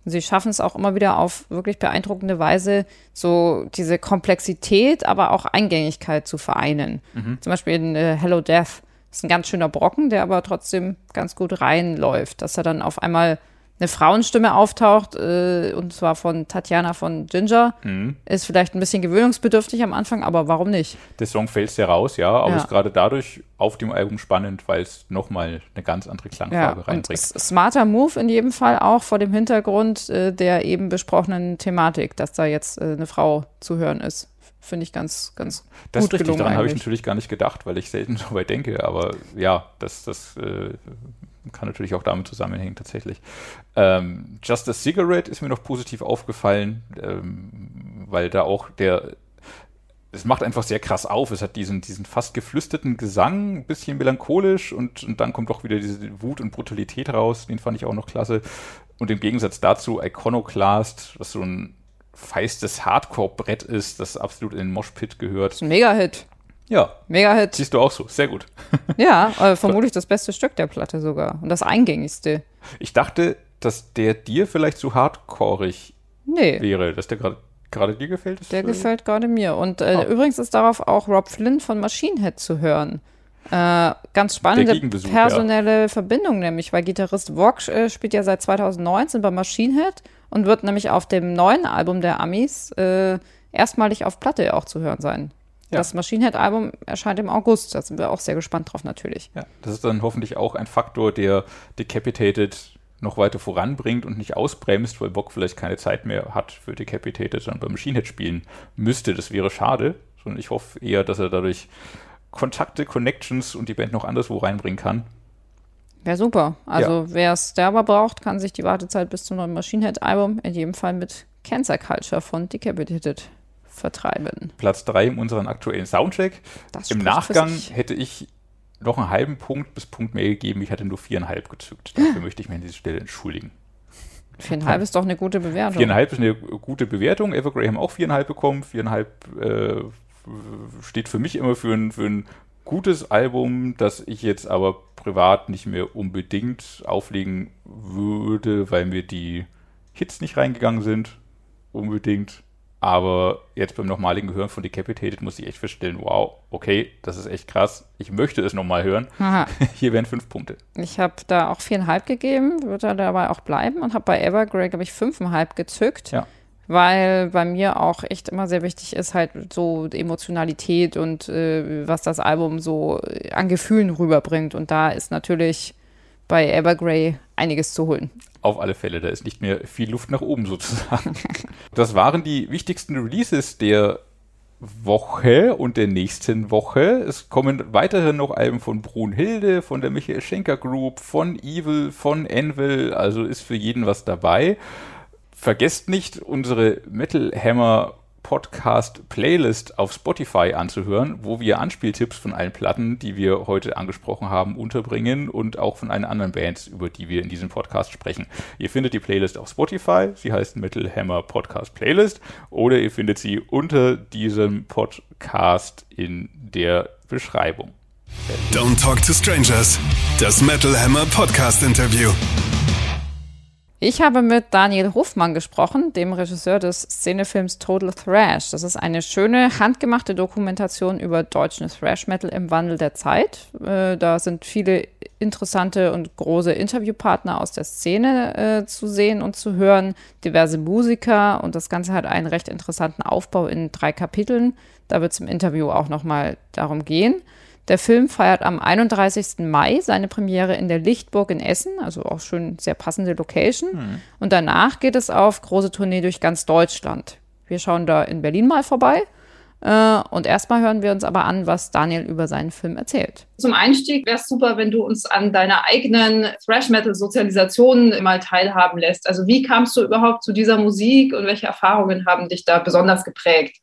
Sie schaffen es auch immer wieder auf wirklich beeindruckende Weise, so diese Komplexität, aber auch Eingängigkeit zu vereinen. Mhm. Zum Beispiel in äh, Hello Death ist ein ganz schöner Brocken, der aber trotzdem ganz gut reinläuft, dass er dann auf einmal eine Frauenstimme auftaucht, äh, und zwar von Tatjana von Ginger. Mhm. Ist vielleicht ein bisschen gewöhnungsbedürftig am Anfang, aber warum nicht? Der Song fällt sehr raus, ja, aber ja. ist gerade dadurch auf dem Album spannend, weil es nochmal eine ganz andere Klangfarbe ja, reinbringt. smarter Move in jedem Fall auch vor dem Hintergrund äh, der eben besprochenen Thematik, dass da jetzt äh, eine Frau zu hören ist finde ich ganz, ganz das gut richtig, daran habe ich natürlich gar nicht gedacht, weil ich selten so weit denke, aber ja, das, das äh, kann natürlich auch damit zusammenhängen tatsächlich. Ähm, Just a Cigarette ist mir noch positiv aufgefallen, ähm, weil da auch der es macht einfach sehr krass auf. Es hat diesen, diesen fast geflüsterten Gesang, ein bisschen melancholisch und, und dann kommt auch wieder diese Wut und Brutalität raus. Den fand ich auch noch klasse. Und im Gegensatz dazu Iconoclast, was so ein feistes Hardcore-Brett ist, das absolut in den Moshpit gehört. ein Mega-Hit. Ja. Mega-Hit. Siehst du auch so. Sehr gut. Ja, äh, vermutlich das beste Stück der Platte sogar. Und das eingängigste. Ich dachte, dass der dir vielleicht zu hardcoreig nee. wäre, dass der gerade gerade dir gefällt? Der äh, gefällt gerade mir. Und äh, oh. übrigens ist darauf auch Rob Flynn von Machine Head zu hören. Äh, ganz spannende personelle ja. Verbindung, nämlich, weil Gitarrist Vox äh, spielt ja seit 2019 bei Machine Head und wird nämlich auf dem neuen Album der Amis äh, erstmalig auf Platte auch zu hören sein. Ja. Das Machine Head Album erscheint im August. Da sind wir auch sehr gespannt drauf natürlich. Ja, das ist dann hoffentlich auch ein Faktor, der Decapitated noch weiter voranbringt und nicht ausbremst, weil Bock vielleicht keine Zeit mehr hat für Decapitated, sondern beim Machine Head spielen müsste. Das wäre schade. Und ich hoffe eher, dass er dadurch Kontakte, Connections und die Band noch anderswo reinbringen kann. Wäre super. Also ja. wer es selber braucht, kann sich die Wartezeit bis zum neuen Machine Head Album in jedem Fall mit Cancer Culture von Decapitated vertreiben. Platz 3 in unserem aktuellen Soundcheck. Im Nachgang hätte ich noch einen halben Punkt bis Punkt mehr gegeben. Ich hatte nur viereinhalb gezückt. Dafür möchte ich mich an dieser Stelle entschuldigen. Viereinhalb ist doch eine gute Bewertung. Viereinhalb ist eine gute Bewertung. Evergrey haben auch viereinhalb bekommen. Viereinhalb äh, steht für mich immer für ein, für ein gutes Album, das ich jetzt aber privat nicht mehr unbedingt auflegen würde, weil mir die Hits nicht reingegangen sind. Unbedingt. Aber jetzt beim nochmaligen Hören von Decapitated muss ich echt feststellen, wow, okay, das ist echt krass. Ich möchte es nochmal hören. Aha. Hier wären fünf Punkte. Ich habe da auch viereinhalb gegeben, würde dabei auch bleiben und habe bei Evergrey, glaube ich, fünfeinhalb gezückt. Ja weil bei mir auch echt immer sehr wichtig ist, halt so Emotionalität und äh, was das Album so an Gefühlen rüberbringt. Und da ist natürlich bei Evergrey einiges zu holen. Auf alle Fälle, da ist nicht mehr viel Luft nach oben sozusagen. das waren die wichtigsten Releases der Woche und der nächsten Woche. Es kommen weiterhin noch Alben von Brunhilde, von der Michael Schenker Group, von Evil, von Envil, also ist für jeden was dabei. Vergesst nicht, unsere Metal Hammer Podcast Playlist auf Spotify anzuhören, wo wir Anspieltipps von allen Platten, die wir heute angesprochen haben, unterbringen und auch von allen anderen Bands, über die wir in diesem Podcast sprechen. Ihr findet die Playlist auf Spotify, sie heißt Metal Hammer Podcast Playlist oder ihr findet sie unter diesem Podcast in der Beschreibung. Don't talk to strangers. Das Metal Hammer Podcast Interview. Ich habe mit Daniel Hofmann gesprochen, dem Regisseur des Szenefilms Total Thrash. Das ist eine schöne, handgemachte Dokumentation über deutschen Thrash Metal im Wandel der Zeit. Äh, da sind viele interessante und große Interviewpartner aus der Szene äh, zu sehen und zu hören, diverse Musiker und das Ganze hat einen recht interessanten Aufbau in drei Kapiteln. Da wird es im Interview auch nochmal darum gehen. Der Film feiert am 31. Mai seine Premiere in der Lichtburg in Essen, also auch schon sehr passende Location. Hm. Und danach geht es auf große Tournee durch ganz Deutschland. Wir schauen da in Berlin mal vorbei. Äh, und erstmal hören wir uns aber an, was Daniel über seinen Film erzählt. Zum Einstieg wäre es super, wenn du uns an deiner eigenen Thrash-Metal-Sozialisation mal teilhaben lässt. Also wie kamst du überhaupt zu dieser Musik und welche Erfahrungen haben dich da besonders geprägt?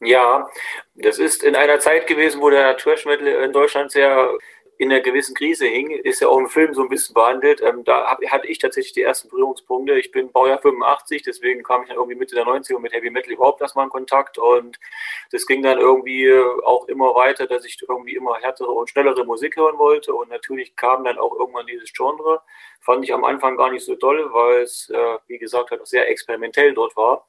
Ja, das ist in einer Zeit gewesen, wo der Trash Metal in Deutschland sehr in einer gewissen Krise hing, ist ja auch im Film so ein bisschen behandelt. Ähm, da hab, hatte ich tatsächlich die ersten Berührungspunkte. Ich bin Baujahr 85, deswegen kam ich dann irgendwie Mitte der 90er mit Heavy Metal überhaupt erstmal in Kontakt und das ging dann irgendwie auch immer weiter, dass ich irgendwie immer härtere und schnellere Musik hören wollte und natürlich kam dann auch irgendwann dieses Genre. Fand ich am Anfang gar nicht so doll, weil es, äh, wie gesagt, halt auch sehr experimentell dort war.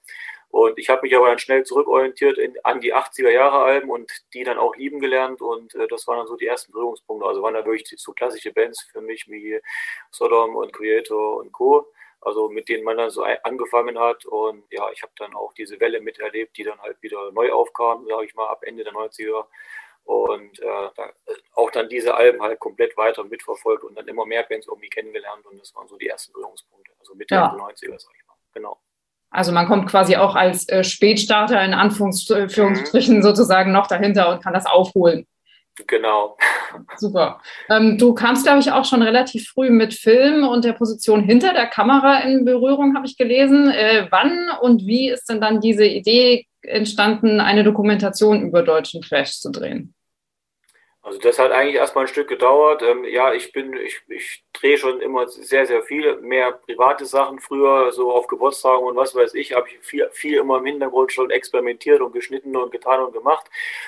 Und ich habe mich aber dann schnell zurückorientiert in, an die 80er Jahre Alben und die dann auch lieben gelernt. Und äh, das waren dann so die ersten Berührungspunkte. Also waren da wirklich so klassische Bands für mich wie Sodom und Creator und Co. Also mit denen man dann so angefangen hat. Und ja, ich habe dann auch diese Welle miterlebt, die dann halt wieder neu aufkam, sage ich mal, ab Ende der 90er. Und äh, da, auch dann diese Alben halt komplett weiter mitverfolgt und dann immer mehr Bands irgendwie kennengelernt. Und das waren so die ersten Berührungspunkte. Also Mitte ja. der 90er, sage ich mal. Genau. Also man kommt quasi auch als äh, Spätstarter in Anführungsstrichen mhm. sozusagen noch dahinter und kann das aufholen. Genau. Super. Ähm, du kamst, glaube ich, auch schon relativ früh mit Film und der Position hinter der Kamera in Berührung, habe ich gelesen. Äh, wann und wie ist denn dann diese Idee entstanden, eine Dokumentation über deutschen Trash zu drehen? Also das hat eigentlich erstmal ein Stück gedauert. Ähm, ja, ich bin, ich, ich drehe schon immer sehr, sehr viel, mehr private Sachen. Früher so auf Geburtstagen und was weiß ich, habe ich viel, viel immer im Hintergrund schon experimentiert und geschnitten und getan und gemacht.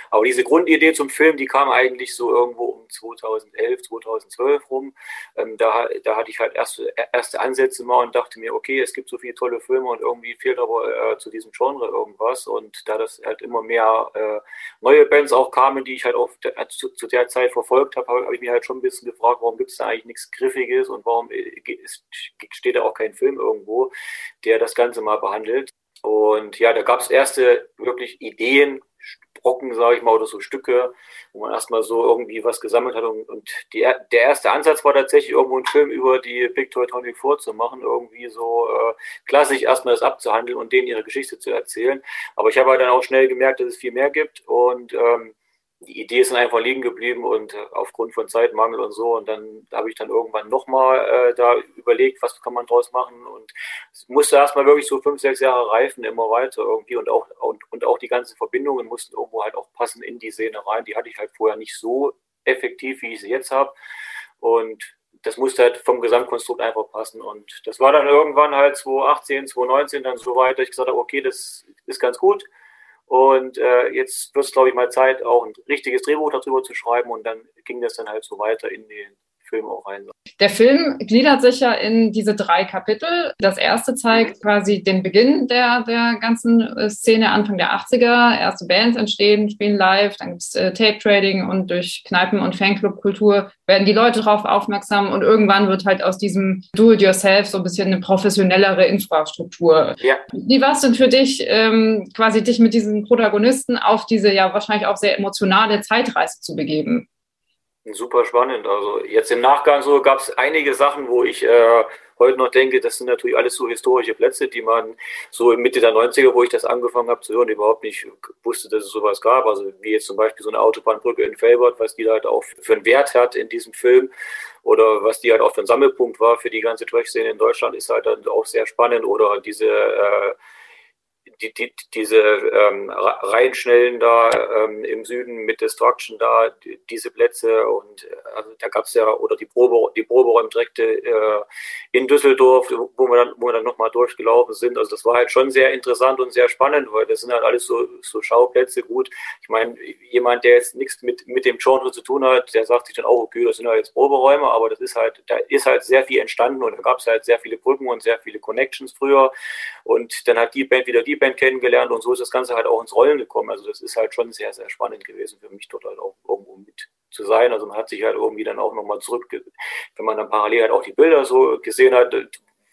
Aber diese Grundidee zum Film, die kam eigentlich so irgendwo um 2011, 2012 rum. Ähm, da, da hatte ich halt erste, erste Ansätze mal und dachte mir, okay, es gibt so viele tolle Filme und irgendwie fehlt aber äh, zu diesem Genre irgendwas. Und da das halt immer mehr äh, neue Bands auch kamen, die ich halt auch äh, zu, zu der Zeit verfolgt habe, habe hab ich mich halt schon ein bisschen gefragt, warum gibt es da eigentlich nichts Griffiges und warum äh, steht da auch kein Film irgendwo, der das Ganze mal behandelt. Und ja, da gab es erste wirklich Ideen, Brocken, sage ich mal, oder so Stücke, wo man erstmal so irgendwie was gesammelt hat. Und, und die, der erste Ansatz war tatsächlich, irgendwo einen Film über die Big Toy 24 zu machen, irgendwie so äh, klassisch erstmal das abzuhandeln und denen ihre Geschichte zu erzählen. Aber ich habe halt dann auch schnell gemerkt, dass es viel mehr gibt und ähm, die Idee ist einfach liegen geblieben und äh, aufgrund von Zeitmangel und so. Und dann habe ich dann irgendwann nochmal äh, da überlegt, was kann man draus machen. Und es musste erstmal wirklich so fünf, sechs Jahre reifen, immer weiter irgendwie. Und auch, und, und auch die ganzen Verbindungen mussten irgendwo halt auch passen in die Szene rein. Die hatte ich halt vorher nicht so effektiv, wie ich sie jetzt habe. Und das musste halt vom Gesamtkonstrukt einfach passen. Und das war dann irgendwann halt 2018, 2019 dann so weit, dass ich gesagt habe, okay, das ist ganz gut Und äh, jetzt wird es, glaube ich, mal Zeit, auch ein richtiges Drehbuch darüber zu schreiben. Und dann ging das dann halt so weiter in den Film auch rein. Der Film gliedert sich ja in diese drei Kapitel. Das erste zeigt quasi den Beginn der, der ganzen äh, Szene, Anfang der 80er. Erste Bands entstehen, spielen live, dann gibt es äh, Tape-Trading und durch Kneipen- und Fanclub-Kultur werden die Leute darauf aufmerksam und irgendwann wird halt aus diesem Do-it-yourself so ein bisschen eine professionellere Infrastruktur. Ja. Wie war es denn für dich, ähm, quasi dich mit diesen Protagonisten auf diese ja wahrscheinlich auch sehr emotionale Zeitreise zu begeben? Super spannend. Also jetzt im Nachgang so gab es einige Sachen, wo ich äh, heute noch denke, das sind natürlich alles so historische Plätze, die man so Mitte der 90er, wo ich das angefangen habe zu hören, überhaupt nicht wusste, dass es sowas gab. Also wie jetzt zum Beispiel so eine Autobahnbrücke in Felbert, was die halt auch für einen Wert hat in diesem Film oder was die halt auch für ein Sammelpunkt war für die ganze Trash-Szene in Deutschland, ist halt dann auch sehr spannend. Oder diese äh, die, die, diese ähm, Reihenschnellen da ähm, im Süden mit Destruction da, die, diese Plätze und äh, also da gab es ja, oder die Probe, die Proberäumdirekte äh, in Düsseldorf, wo wir dann, dann nochmal durchgelaufen sind. Also das war halt schon sehr interessant und sehr spannend, weil das sind halt alles so, so Schauplätze. Gut, ich meine, jemand, der jetzt nichts mit, mit dem Genre zu tun hat, der sagt sich dann auch, okay, das sind halt jetzt Proberäume, aber das ist halt, da ist halt sehr viel entstanden und da gab es halt sehr viele Brücken und sehr viele Connections früher. Und dann hat die Band wieder die Band kennengelernt und so ist das Ganze halt auch ins Rollen gekommen. Also das ist halt schon sehr, sehr spannend gewesen für mich dort halt auch irgendwo mit zu sein. Also man hat sich halt irgendwie dann auch nochmal zurück, wenn man dann parallel halt auch die Bilder so gesehen hat,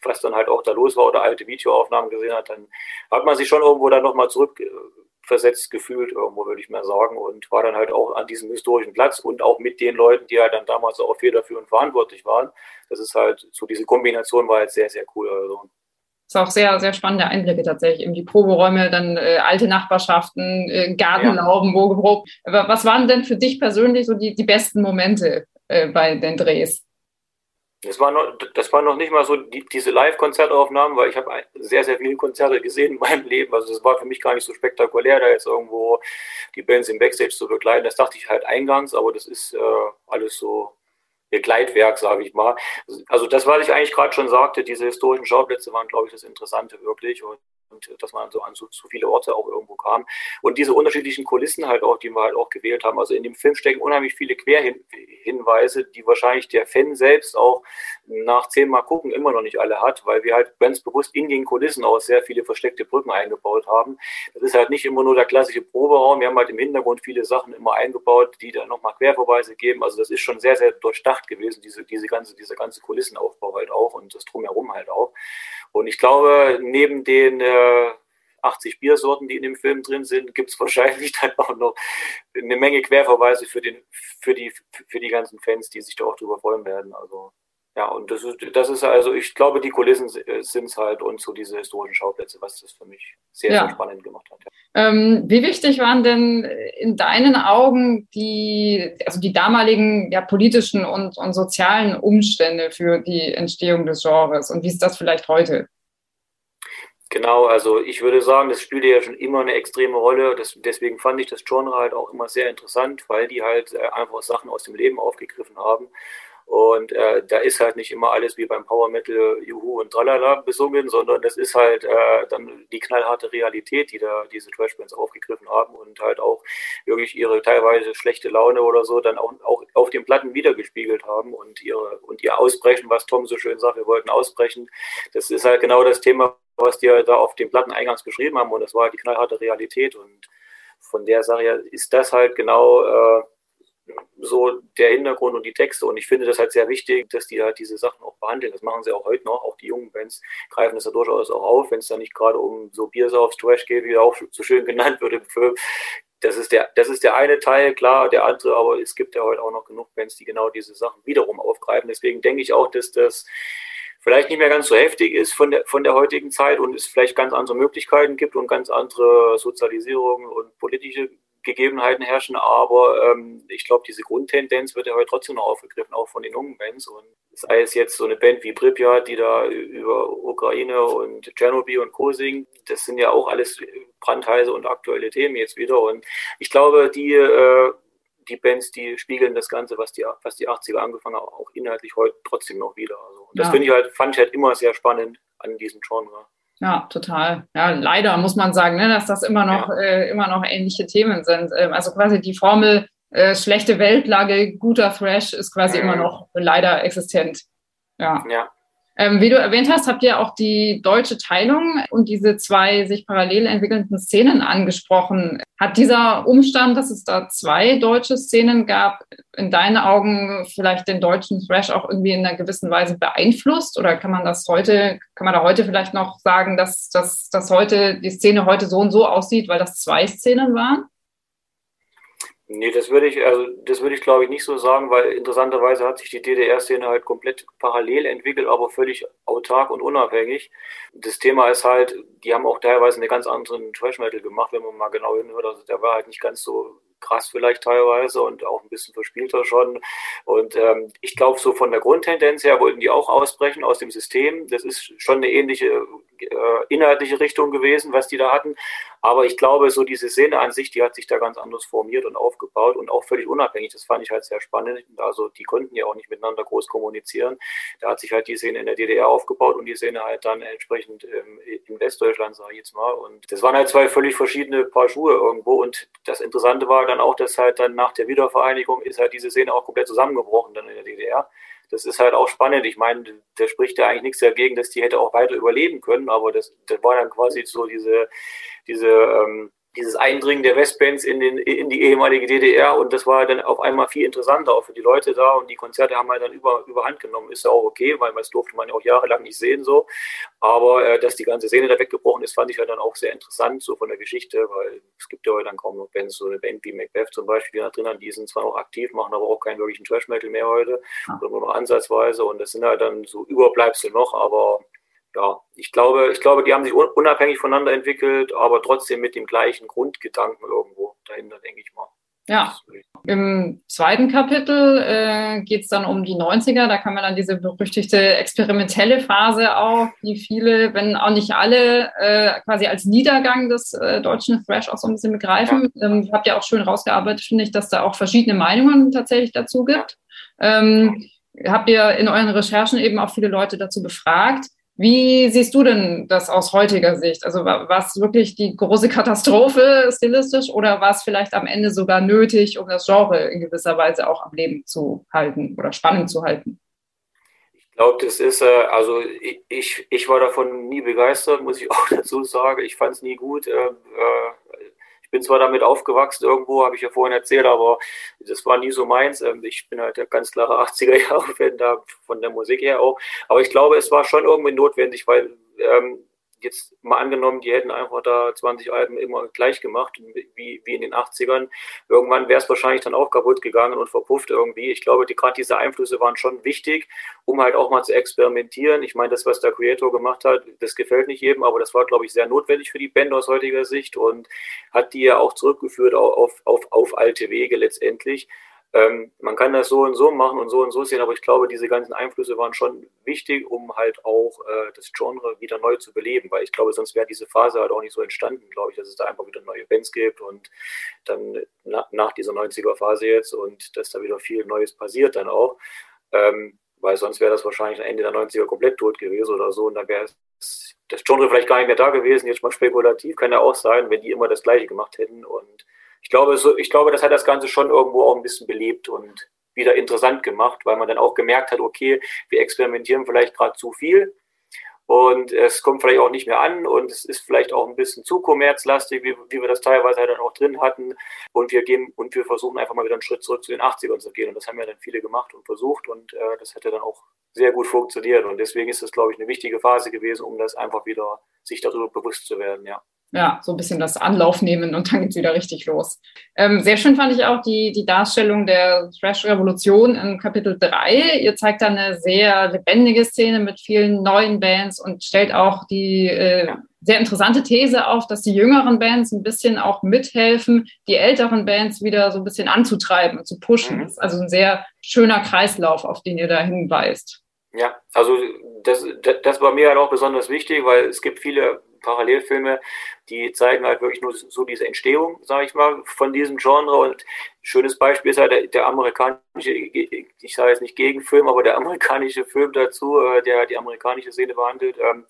was dann halt auch da los war oder alte Videoaufnahmen gesehen hat, dann hat man sich schon irgendwo dann nochmal zurückversetzt gefühlt, irgendwo würde ich mal sagen, und war dann halt auch an diesem historischen Platz und auch mit den Leuten, die halt dann damals auch federführend verantwortlich waren. Das ist halt so, diese Kombination war halt sehr, sehr cool. Also ist auch sehr, sehr spannende Einblicke tatsächlich. Eben die Proberäume, dann äh, alte Nachbarschaften, äh, Gartenlauben, ja. wo geprobt. Aber was waren denn für dich persönlich so die, die besten Momente äh, bei den Drehs? Das war noch, das war noch nicht mal so die, diese Live-Konzertaufnahmen, weil ich habe sehr, sehr viele Konzerte gesehen in meinem Leben. Also es war für mich gar nicht so spektakulär, da jetzt irgendwo die Bands im Backstage zu begleiten. Das dachte ich halt eingangs, aber das ist äh, alles so Begleitwerk, sage ich mal. Also das, was ich eigentlich gerade schon sagte, diese historischen Schauplätze waren, glaube ich, das Interessante wirklich. Und und dass man so an so, so, viele Orte auch irgendwo kam. Und diese unterschiedlichen Kulissen halt auch, die wir halt auch gewählt haben. Also in dem Film stecken unheimlich viele Querhinweise, die wahrscheinlich der Fan selbst auch nach zehnmal gucken immer noch nicht alle hat, weil wir halt ganz bewusst in den Kulissen auch sehr viele versteckte Brücken eingebaut haben. Das ist halt nicht immer nur der klassische Proberaum. Wir haben halt im Hintergrund viele Sachen immer eingebaut, die dann nochmal Querverweise geben. Also das ist schon sehr, sehr durchdacht gewesen, diese, diese ganze, dieser ganze Kulissenaufbau halt auch und das Drumherum halt auch. Und ich glaube, neben den äh, 80 Biersorten, die in dem Film drin sind, gibt es wahrscheinlich dann auch noch eine Menge Querverweise für, den, für, die, für die ganzen Fans, die sich da auch drüber freuen werden. Also ja, und das ist, das ist also, ich glaube, die Kulissen sind es halt und so diese historischen Schauplätze, was das für mich sehr, ja. sehr spannend gemacht hat. Ja. Ähm, wie wichtig waren denn in deinen Augen die, also die damaligen ja, politischen und, und sozialen Umstände für die Entstehung des Genres und wie ist das vielleicht heute? Genau, also ich würde sagen, das spielte ja schon immer eine extreme Rolle. Das, deswegen fand ich das Genre halt auch immer sehr interessant, weil die halt äh, einfach Sachen aus dem Leben aufgegriffen haben und äh, da ist halt nicht immer alles wie beim Power Metal Juhu und Tralala besungen, sondern das ist halt äh, dann die knallharte Realität, die da diese Trashbands aufgegriffen haben und halt auch wirklich ihre teilweise schlechte Laune oder so dann auch, auch auf den Platten wiedergespiegelt haben und ihre und ihr Ausbrechen, was Tom so schön sagt, wir wollten ausbrechen. Das ist halt genau das Thema, was die halt da auf den Platten eingangs beschrieben haben und das war halt die knallharte Realität und von der Sache her ist das halt genau äh, so der Hintergrund und die Texte. Und ich finde das halt sehr wichtig, dass die halt diese Sachen auch behandeln. Das machen sie auch heute noch. Auch die jungen Bands greifen das ja durchaus auch auf, wenn es da nicht gerade um so Biersaufs Trash geht, wie auch so schön genannt wird im Film. Das ist, der, das ist der eine Teil, klar, der andere, aber es gibt ja heute auch noch genug Bands, die genau diese Sachen wiederum aufgreifen. Deswegen denke ich auch, dass das vielleicht nicht mehr ganz so heftig ist von der, von der heutigen Zeit und es vielleicht ganz andere Möglichkeiten gibt und ganz andere Sozialisierung und politische Gegebenheiten herrschen, aber ähm, ich glaube, diese Grundtendenz wird ja heute trotzdem noch aufgegriffen, auch von den jungen Bands. Und sei es jetzt so eine Band wie Pripyat, die da über Ukraine und Tschernobyl und Co. singt, das sind ja auch alles brandheiße und aktuelle Themen jetzt wieder. Und ich glaube, die, äh, die Bands, die spiegeln das Ganze, was die, was die 80er angefangen haben, auch inhaltlich heute trotzdem noch wieder. Also das ja. finde ich halt, fand ich halt immer sehr spannend an diesem Genre. Ja, total. Ja, leider muss man sagen, ne, dass das immer noch, ja. äh, immer noch ähnliche Themen sind. Ähm, also quasi die Formel äh, schlechte Weltlage, guter Thrash ist quasi mhm. immer noch leider existent. Ja. ja. Ähm, wie du erwähnt hast, habt ihr auch die deutsche Teilung und diese zwei sich parallel entwickelnden Szenen angesprochen. Hat dieser Umstand, dass es da zwei deutsche Szenen gab, in deinen Augen vielleicht den deutschen Thrash auch irgendwie in einer gewissen Weise beeinflusst? Oder kann man das heute, kann man da heute vielleicht noch sagen, dass, dass, dass heute die Szene heute so und so aussieht, weil das zwei Szenen waren? Nee, das würde ich, also das würde ich glaube ich nicht so sagen, weil interessanterweise hat sich die DDR-Szene halt komplett parallel entwickelt, aber völlig autark und unabhängig. Das Thema ist halt, die haben auch teilweise eine ganz anderen Trash-Metal gemacht, wenn man mal genau hinhört. Also der war halt nicht ganz so krass vielleicht teilweise und auch ein bisschen verspielter schon. Und ähm, ich glaube, so von der Grundtendenz her wollten die auch ausbrechen aus dem System. Das ist schon eine ähnliche äh, inhaltliche Richtung gewesen, was die da hatten. Aber ich glaube, so diese Szene an sich, die hat sich da ganz anders formiert und aufgebaut und auch völlig unabhängig. Das fand ich halt sehr spannend. Also die konnten ja auch nicht miteinander groß kommunizieren. Da hat sich halt die Szene in der DDR aufgebaut und die Szene halt dann entsprechend ähm, in Westdeutschland, sage ich jetzt mal. Und das waren halt zwei völlig verschiedene Paar Schuhe irgendwo. Und das Interessante war dann auch, dass halt dann nach der Wiedervereinigung ist halt diese Szene auch komplett zusammengebrochen dann in der DDR das ist halt auch spannend. Ich meine, da spricht ja eigentlich nichts dagegen, dass die hätte auch weiter überleben können, aber das, das war dann quasi so diese, diese ähm, dieses Eindringen der Westbands in, den, in die ehemalige DDR und das war dann auf einmal viel interessanter auch für die Leute da und die Konzerte haben halt dann über, überhand genommen. Ist ja auch okay, weil das durfte man ja auch jahrelang nicht sehen so. Aber äh, dass die ganze Szene da weggebrochen ist, fand ich halt dann auch sehr interessant, so von der Geschichte, weil es gibt ja heute dann kaum noch Bands, so eine Band wie Macbeth zum Beispiel, die da drin haben, die sind zwar noch aktiv, machen aber auch keinen wirklichen Trash-Metal mehr heute, ah. oder nur noch ansatzweise und das sind halt dann so Überbleibsel noch, aber ja, ich glaube, ich glaube, die haben sich unabhängig voneinander entwickelt, aber trotzdem mit dem gleichen Grundgedanken irgendwo dahinter, denke ich mal. Ja, im zweiten Kapitel äh, geht es dann um die 90er. Da kann man dann diese berüchtigte experimentelle Phase auch, die viele, wenn auch nicht alle, äh, quasi als Niedergang des äh, deutschen Thrash auch so ein bisschen begreifen. Ja. Ähm, habt ihr auch schön rausgearbeitet, finde ich, dass da auch verschiedene Meinungen tatsächlich dazu gibt. Ähm, habt ihr in euren Recherchen eben auch viele Leute dazu befragt. Wie siehst du denn das aus heutiger Sicht? Also war es wirklich die große Katastrophe stilistisch oder war es vielleicht am Ende sogar nötig, um das Genre in gewisser Weise auch am Leben zu halten oder spannend zu halten? Ich glaube, das ist, äh, also ich, ich war davon nie begeistert, muss ich auch dazu sagen. Ich fand es nie gut. Ich bin zwar damit aufgewachsen irgendwo, habe ich ja vorhin erzählt, aber das war nie so meins. Ähm, ich bin halt der ganz klare 80er-Jahre-Fan da von der Musik her auch. Aber ich glaube, es war schon irgendwie notwendig, weil ähm, jetzt mal angenommen, die hätten einfach da 20 Alben immer gleich gemacht, wie, wie in den 80ern. Irgendwann wäre es wahrscheinlich dann auch kaputt gegangen und verpufft irgendwie. Ich glaube, die, gerade diese Einflüsse waren schon wichtig, um halt auch mal zu experimentieren. Ich meine, das, was der Creator gemacht hat, das gefällt nicht jedem, aber das war, glaube ich, sehr notwendig für die Band aus heutiger Sicht und hat die ja auch zurückgeführt auf, auf, auf alte Wege letztendlich. Ähm, man kann das so und so machen und so und so sehen, aber ich glaube, diese ganzen Einflüsse waren schon wichtig, um halt auch äh, das Genre wieder neu zu beleben, weil ich glaube, sonst wäre diese Phase halt auch nicht so entstanden, glaube ich, dass es da einfach wieder neue Bands gibt und dann na, nach dieser 90er-Phase jetzt und dass da wieder viel Neues passiert dann auch, ähm, weil sonst wäre das wahrscheinlich am Ende der 90er komplett tot gewesen oder so und dann wäre das Genre vielleicht gar nicht mehr da gewesen, jetzt mal spekulativ, kann ja auch sein, wenn die immer das Gleiche gemacht hätten und ich glaube, so, ich glaube, das hat das Ganze schon irgendwo auch ein bisschen belebt und wieder interessant gemacht, weil man dann auch gemerkt hat, okay, wir experimentieren vielleicht gerade zu viel und es kommt vielleicht auch nicht mehr an und es ist vielleicht auch ein bisschen zu kommerzlastig, wie, wie wir das teilweise halt dann auch drin hatten. Und wir gehen und wir versuchen einfach mal wieder einen Schritt zurück zu den 80ern zu gehen und das haben ja dann viele gemacht und versucht und äh, das hätte dann auch sehr gut funktioniert und deswegen ist das, glaube ich, eine wichtige Phase gewesen, um das einfach wieder sich darüber bewusst zu werden, ja ja, so ein bisschen das Anlauf nehmen und dann geht's wieder richtig los. Ähm, sehr schön fand ich auch die, die Darstellung der Thrash-Revolution in Kapitel 3. Ihr zeigt da eine sehr lebendige Szene mit vielen neuen Bands und stellt auch die äh, sehr interessante These auf, dass die jüngeren Bands ein bisschen auch mithelfen, die älteren Bands wieder so ein bisschen anzutreiben und zu pushen. Mhm. Das ist also ein sehr schöner Kreislauf, auf den ihr da hinweist. Ja, also das, das war mir halt auch besonders wichtig, weil es gibt viele Parallelfilme, die zeigen halt wirklich nur so diese Entstehung, sage ich mal, von diesem Genre. Und schönes Beispiel ist halt der, der amerikanische, ich sage jetzt nicht Gegenfilm, aber der amerikanische Film dazu, äh, der die amerikanische Szene behandelt. Ähm,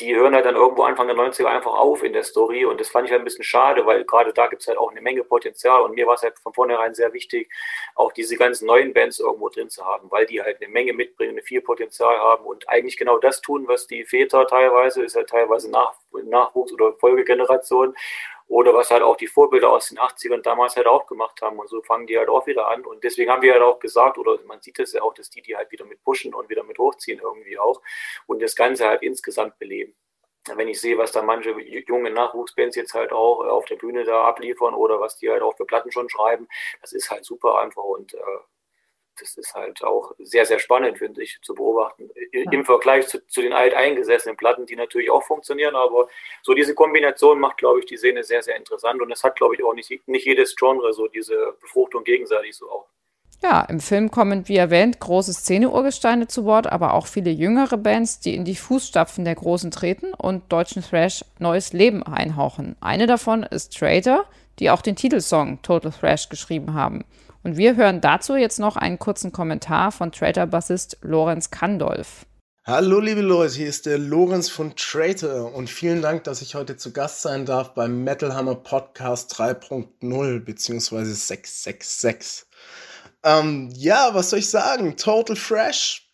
die hören halt dann irgendwo Anfang der 90er einfach auf in der Story und das fand ich halt ein bisschen schade, weil gerade da gibt es halt auch eine Menge Potenzial und mir war es halt von vornherein sehr wichtig, auch diese ganzen neuen Bands irgendwo drin zu haben, weil die halt eine Menge mitbringen, viel Potenzial haben und eigentlich genau das tun, was die Väter teilweise, ist halt teilweise Nach Nachwuchs- oder Folgegeneration oder was halt auch die Vorbilder aus den 80ern damals halt auch gemacht haben. Und so fangen die halt auch wieder an. Und deswegen haben wir halt auch gesagt, oder man sieht es ja auch, dass die die halt wieder mit pushen und wieder mit hochziehen irgendwie auch und das Ganze halt insgesamt beleben. Wenn ich sehe, was da manche junge Nachwuchsbands jetzt halt auch auf der Bühne da abliefern oder was die halt auch für Platten schon schreiben, das ist halt super einfach und äh, das ist halt auch sehr, sehr spannend, finde ich, zu beobachten. Im Vergleich zu, zu, den alteingesessenen Platten, die natürlich auch funktionieren, aber so diese Kombination macht, glaube ich, die Szene sehr, sehr interessant und es hat, glaube ich, auch nicht, nicht jedes Genre so diese Befruchtung gegenseitig so auch. Ja, im Film kommen, wie erwähnt, große Szene-Urgesteine zu Wort, aber auch viele jüngere Bands, die in die Fußstapfen der Großen treten und deutschen Thrash neues Leben einhauchen. Eine davon ist Traitor, die auch den Titelsong Total Thrash geschrieben haben. Und wir hören dazu jetzt noch einen kurzen Kommentar von Traitor-Bassist Lorenz Kandolf. Hallo liebe Leute, hier ist der Lorenz von Traitor und vielen Dank, dass ich heute zu Gast sein darf beim Metal Hammer Podcast 3.0 bzw. 666. Ähm, ja, was soll ich sagen? Total Fresh.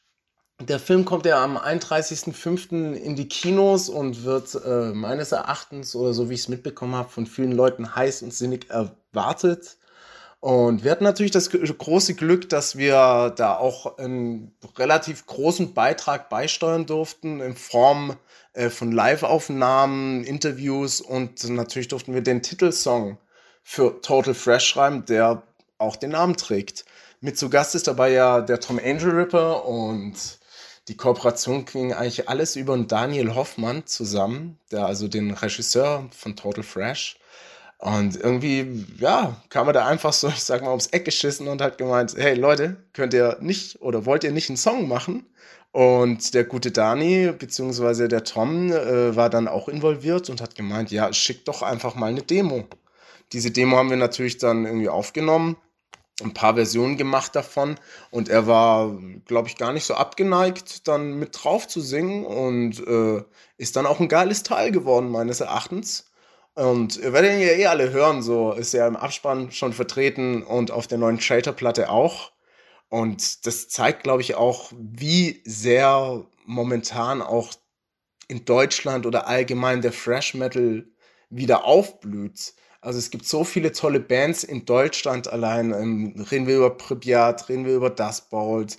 Der Film kommt ja am 31.05. in die Kinos und wird äh, meines Erachtens oder so wie ich es mitbekommen habe, von vielen Leuten heiß und sinnig erwartet. Und wir hatten natürlich das große Glück, dass wir da auch einen relativ großen Beitrag beisteuern durften in Form äh, von Live-Aufnahmen, Interviews und natürlich durften wir den Titelsong für Total Fresh schreiben, der auch den Namen trägt. Mit zu Gast ist dabei ja der Tom Angel Ripper und die Kooperation ging eigentlich alles über Daniel Hoffmann zusammen, der also den Regisseur von Total Fresh und irgendwie, ja, kam er da einfach so, ich sag mal, ums Eck geschissen und hat gemeint, hey Leute, könnt ihr nicht oder wollt ihr nicht einen Song machen? Und der gute Dani, beziehungsweise der Tom, äh, war dann auch involviert und hat gemeint, ja, schickt doch einfach mal eine Demo. Diese Demo haben wir natürlich dann irgendwie aufgenommen, ein paar Versionen gemacht davon und er war, glaube ich, gar nicht so abgeneigt, dann mit drauf zu singen und äh, ist dann auch ein geiles Teil geworden, meines Erachtens. Und ihr werdet ihn ja eh alle hören, so ist er im Abspann schon vertreten und auf der neuen Traitor-Platte auch. Und das zeigt, glaube ich, auch, wie sehr momentan auch in Deutschland oder allgemein der Fresh Metal wieder aufblüht. Also es gibt so viele tolle Bands in Deutschland allein. Ähm, reden wir über Pripyat, reden wir über Dust Bolt.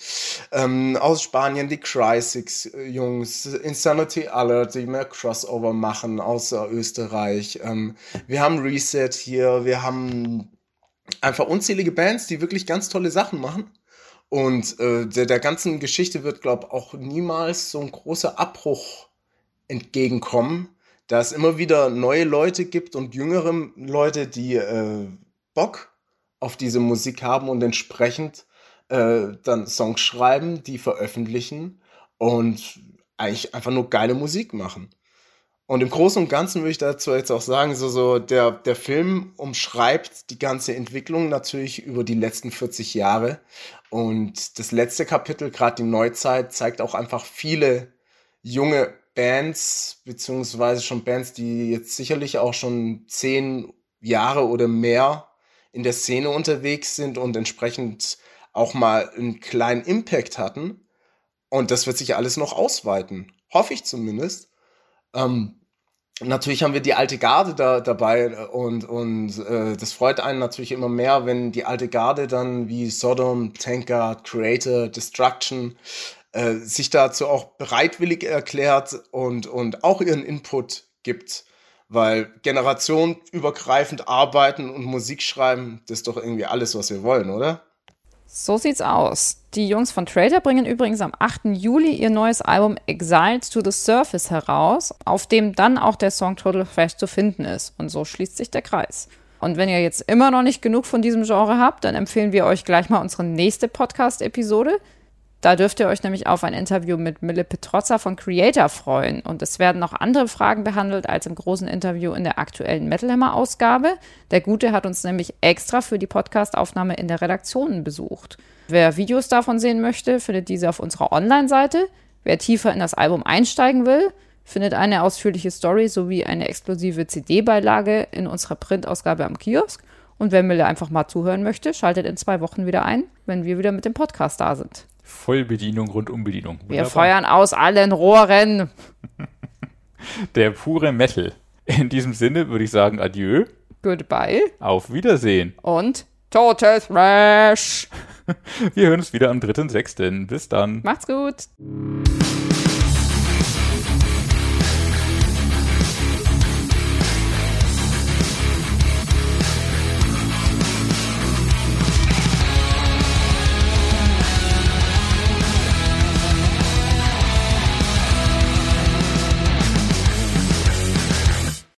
Ähm, aus Spanien die Crysix äh, Insanity Alert, die mehr Crossover machen, außer Österreich. Ähm, wir haben Reset hier, wir haben einfach unzählige Bands, die wirklich ganz tolle Sachen machen. Und äh, der, der ganzen Geschichte wird, glaube ich, auch niemals so ein großer Abbruch entgegenkommen da es immer wieder neue Leute gibt und jüngere Leute, die äh, Bock auf diese Musik haben und entsprechend äh, dann Songs schreiben, die veröffentlichen und eigentlich einfach nur geile Musik machen. Und im Großen und Ganzen würde ich dazu jetzt auch sagen, so, so der, der Film umschreibt die ganze Entwicklung natürlich über die letzten 40 Jahre. Und das letzte Kapitel, gerade die Neuzeit, zeigt auch einfach viele junge Bands, beziehungsweise schon Bands, die jetzt sicherlich auch schon zehn Jahre oder mehr in der Szene unterwegs sind und entsprechend auch mal einen kleinen Impact hatten. Und das wird sich alles noch ausweiten. Hoffe ich zumindest. Ähm, natürlich haben wir die alte Garde da dabei und, und äh, das freut einen natürlich immer mehr, wenn die alte Garde dann wie Sodom, Tankard, Creator, Destruction äh, sich dazu auch bereitwillig erklärt und, und auch ihren Input gibt. Weil generationenübergreifend arbeiten und Musik schreiben, das ist doch irgendwie alles, was wir wollen, oder? So sieht's aus. Die Jungs von Trader bringen übrigens am 8. Juli ihr neues Album Exiled to the Surface heraus, auf dem dann auch der Song Total Fresh zu finden ist. Und so schließt sich der Kreis. Und wenn ihr jetzt immer noch nicht genug von diesem Genre habt, dann empfehlen wir euch gleich mal unsere nächste Podcast-Episode. Da dürft ihr euch nämlich auf ein Interview mit Mille Petrozza von Creator freuen. Und es werden noch andere Fragen behandelt als im großen Interview in der aktuellen Metal Hammer Ausgabe. Der Gute hat uns nämlich extra für die Podcastaufnahme in der Redaktion besucht. Wer Videos davon sehen möchte, findet diese auf unserer Online-Seite. Wer tiefer in das Album einsteigen will, findet eine ausführliche Story sowie eine exklusive CD-Beilage in unserer Printausgabe am Kiosk. Und wer Mille einfach mal zuhören möchte, schaltet in zwei Wochen wieder ein, wenn wir wieder mit dem Podcast da sind. Vollbedienung, Rundumbedienung. Wir feuern aus allen Rohren. Der pure Metal. In diesem Sinne würde ich sagen Adieu, Goodbye auf Wiedersehen. und Total Thrash. Wir hören uns wieder am 3.6. Bis dann. Macht's gut.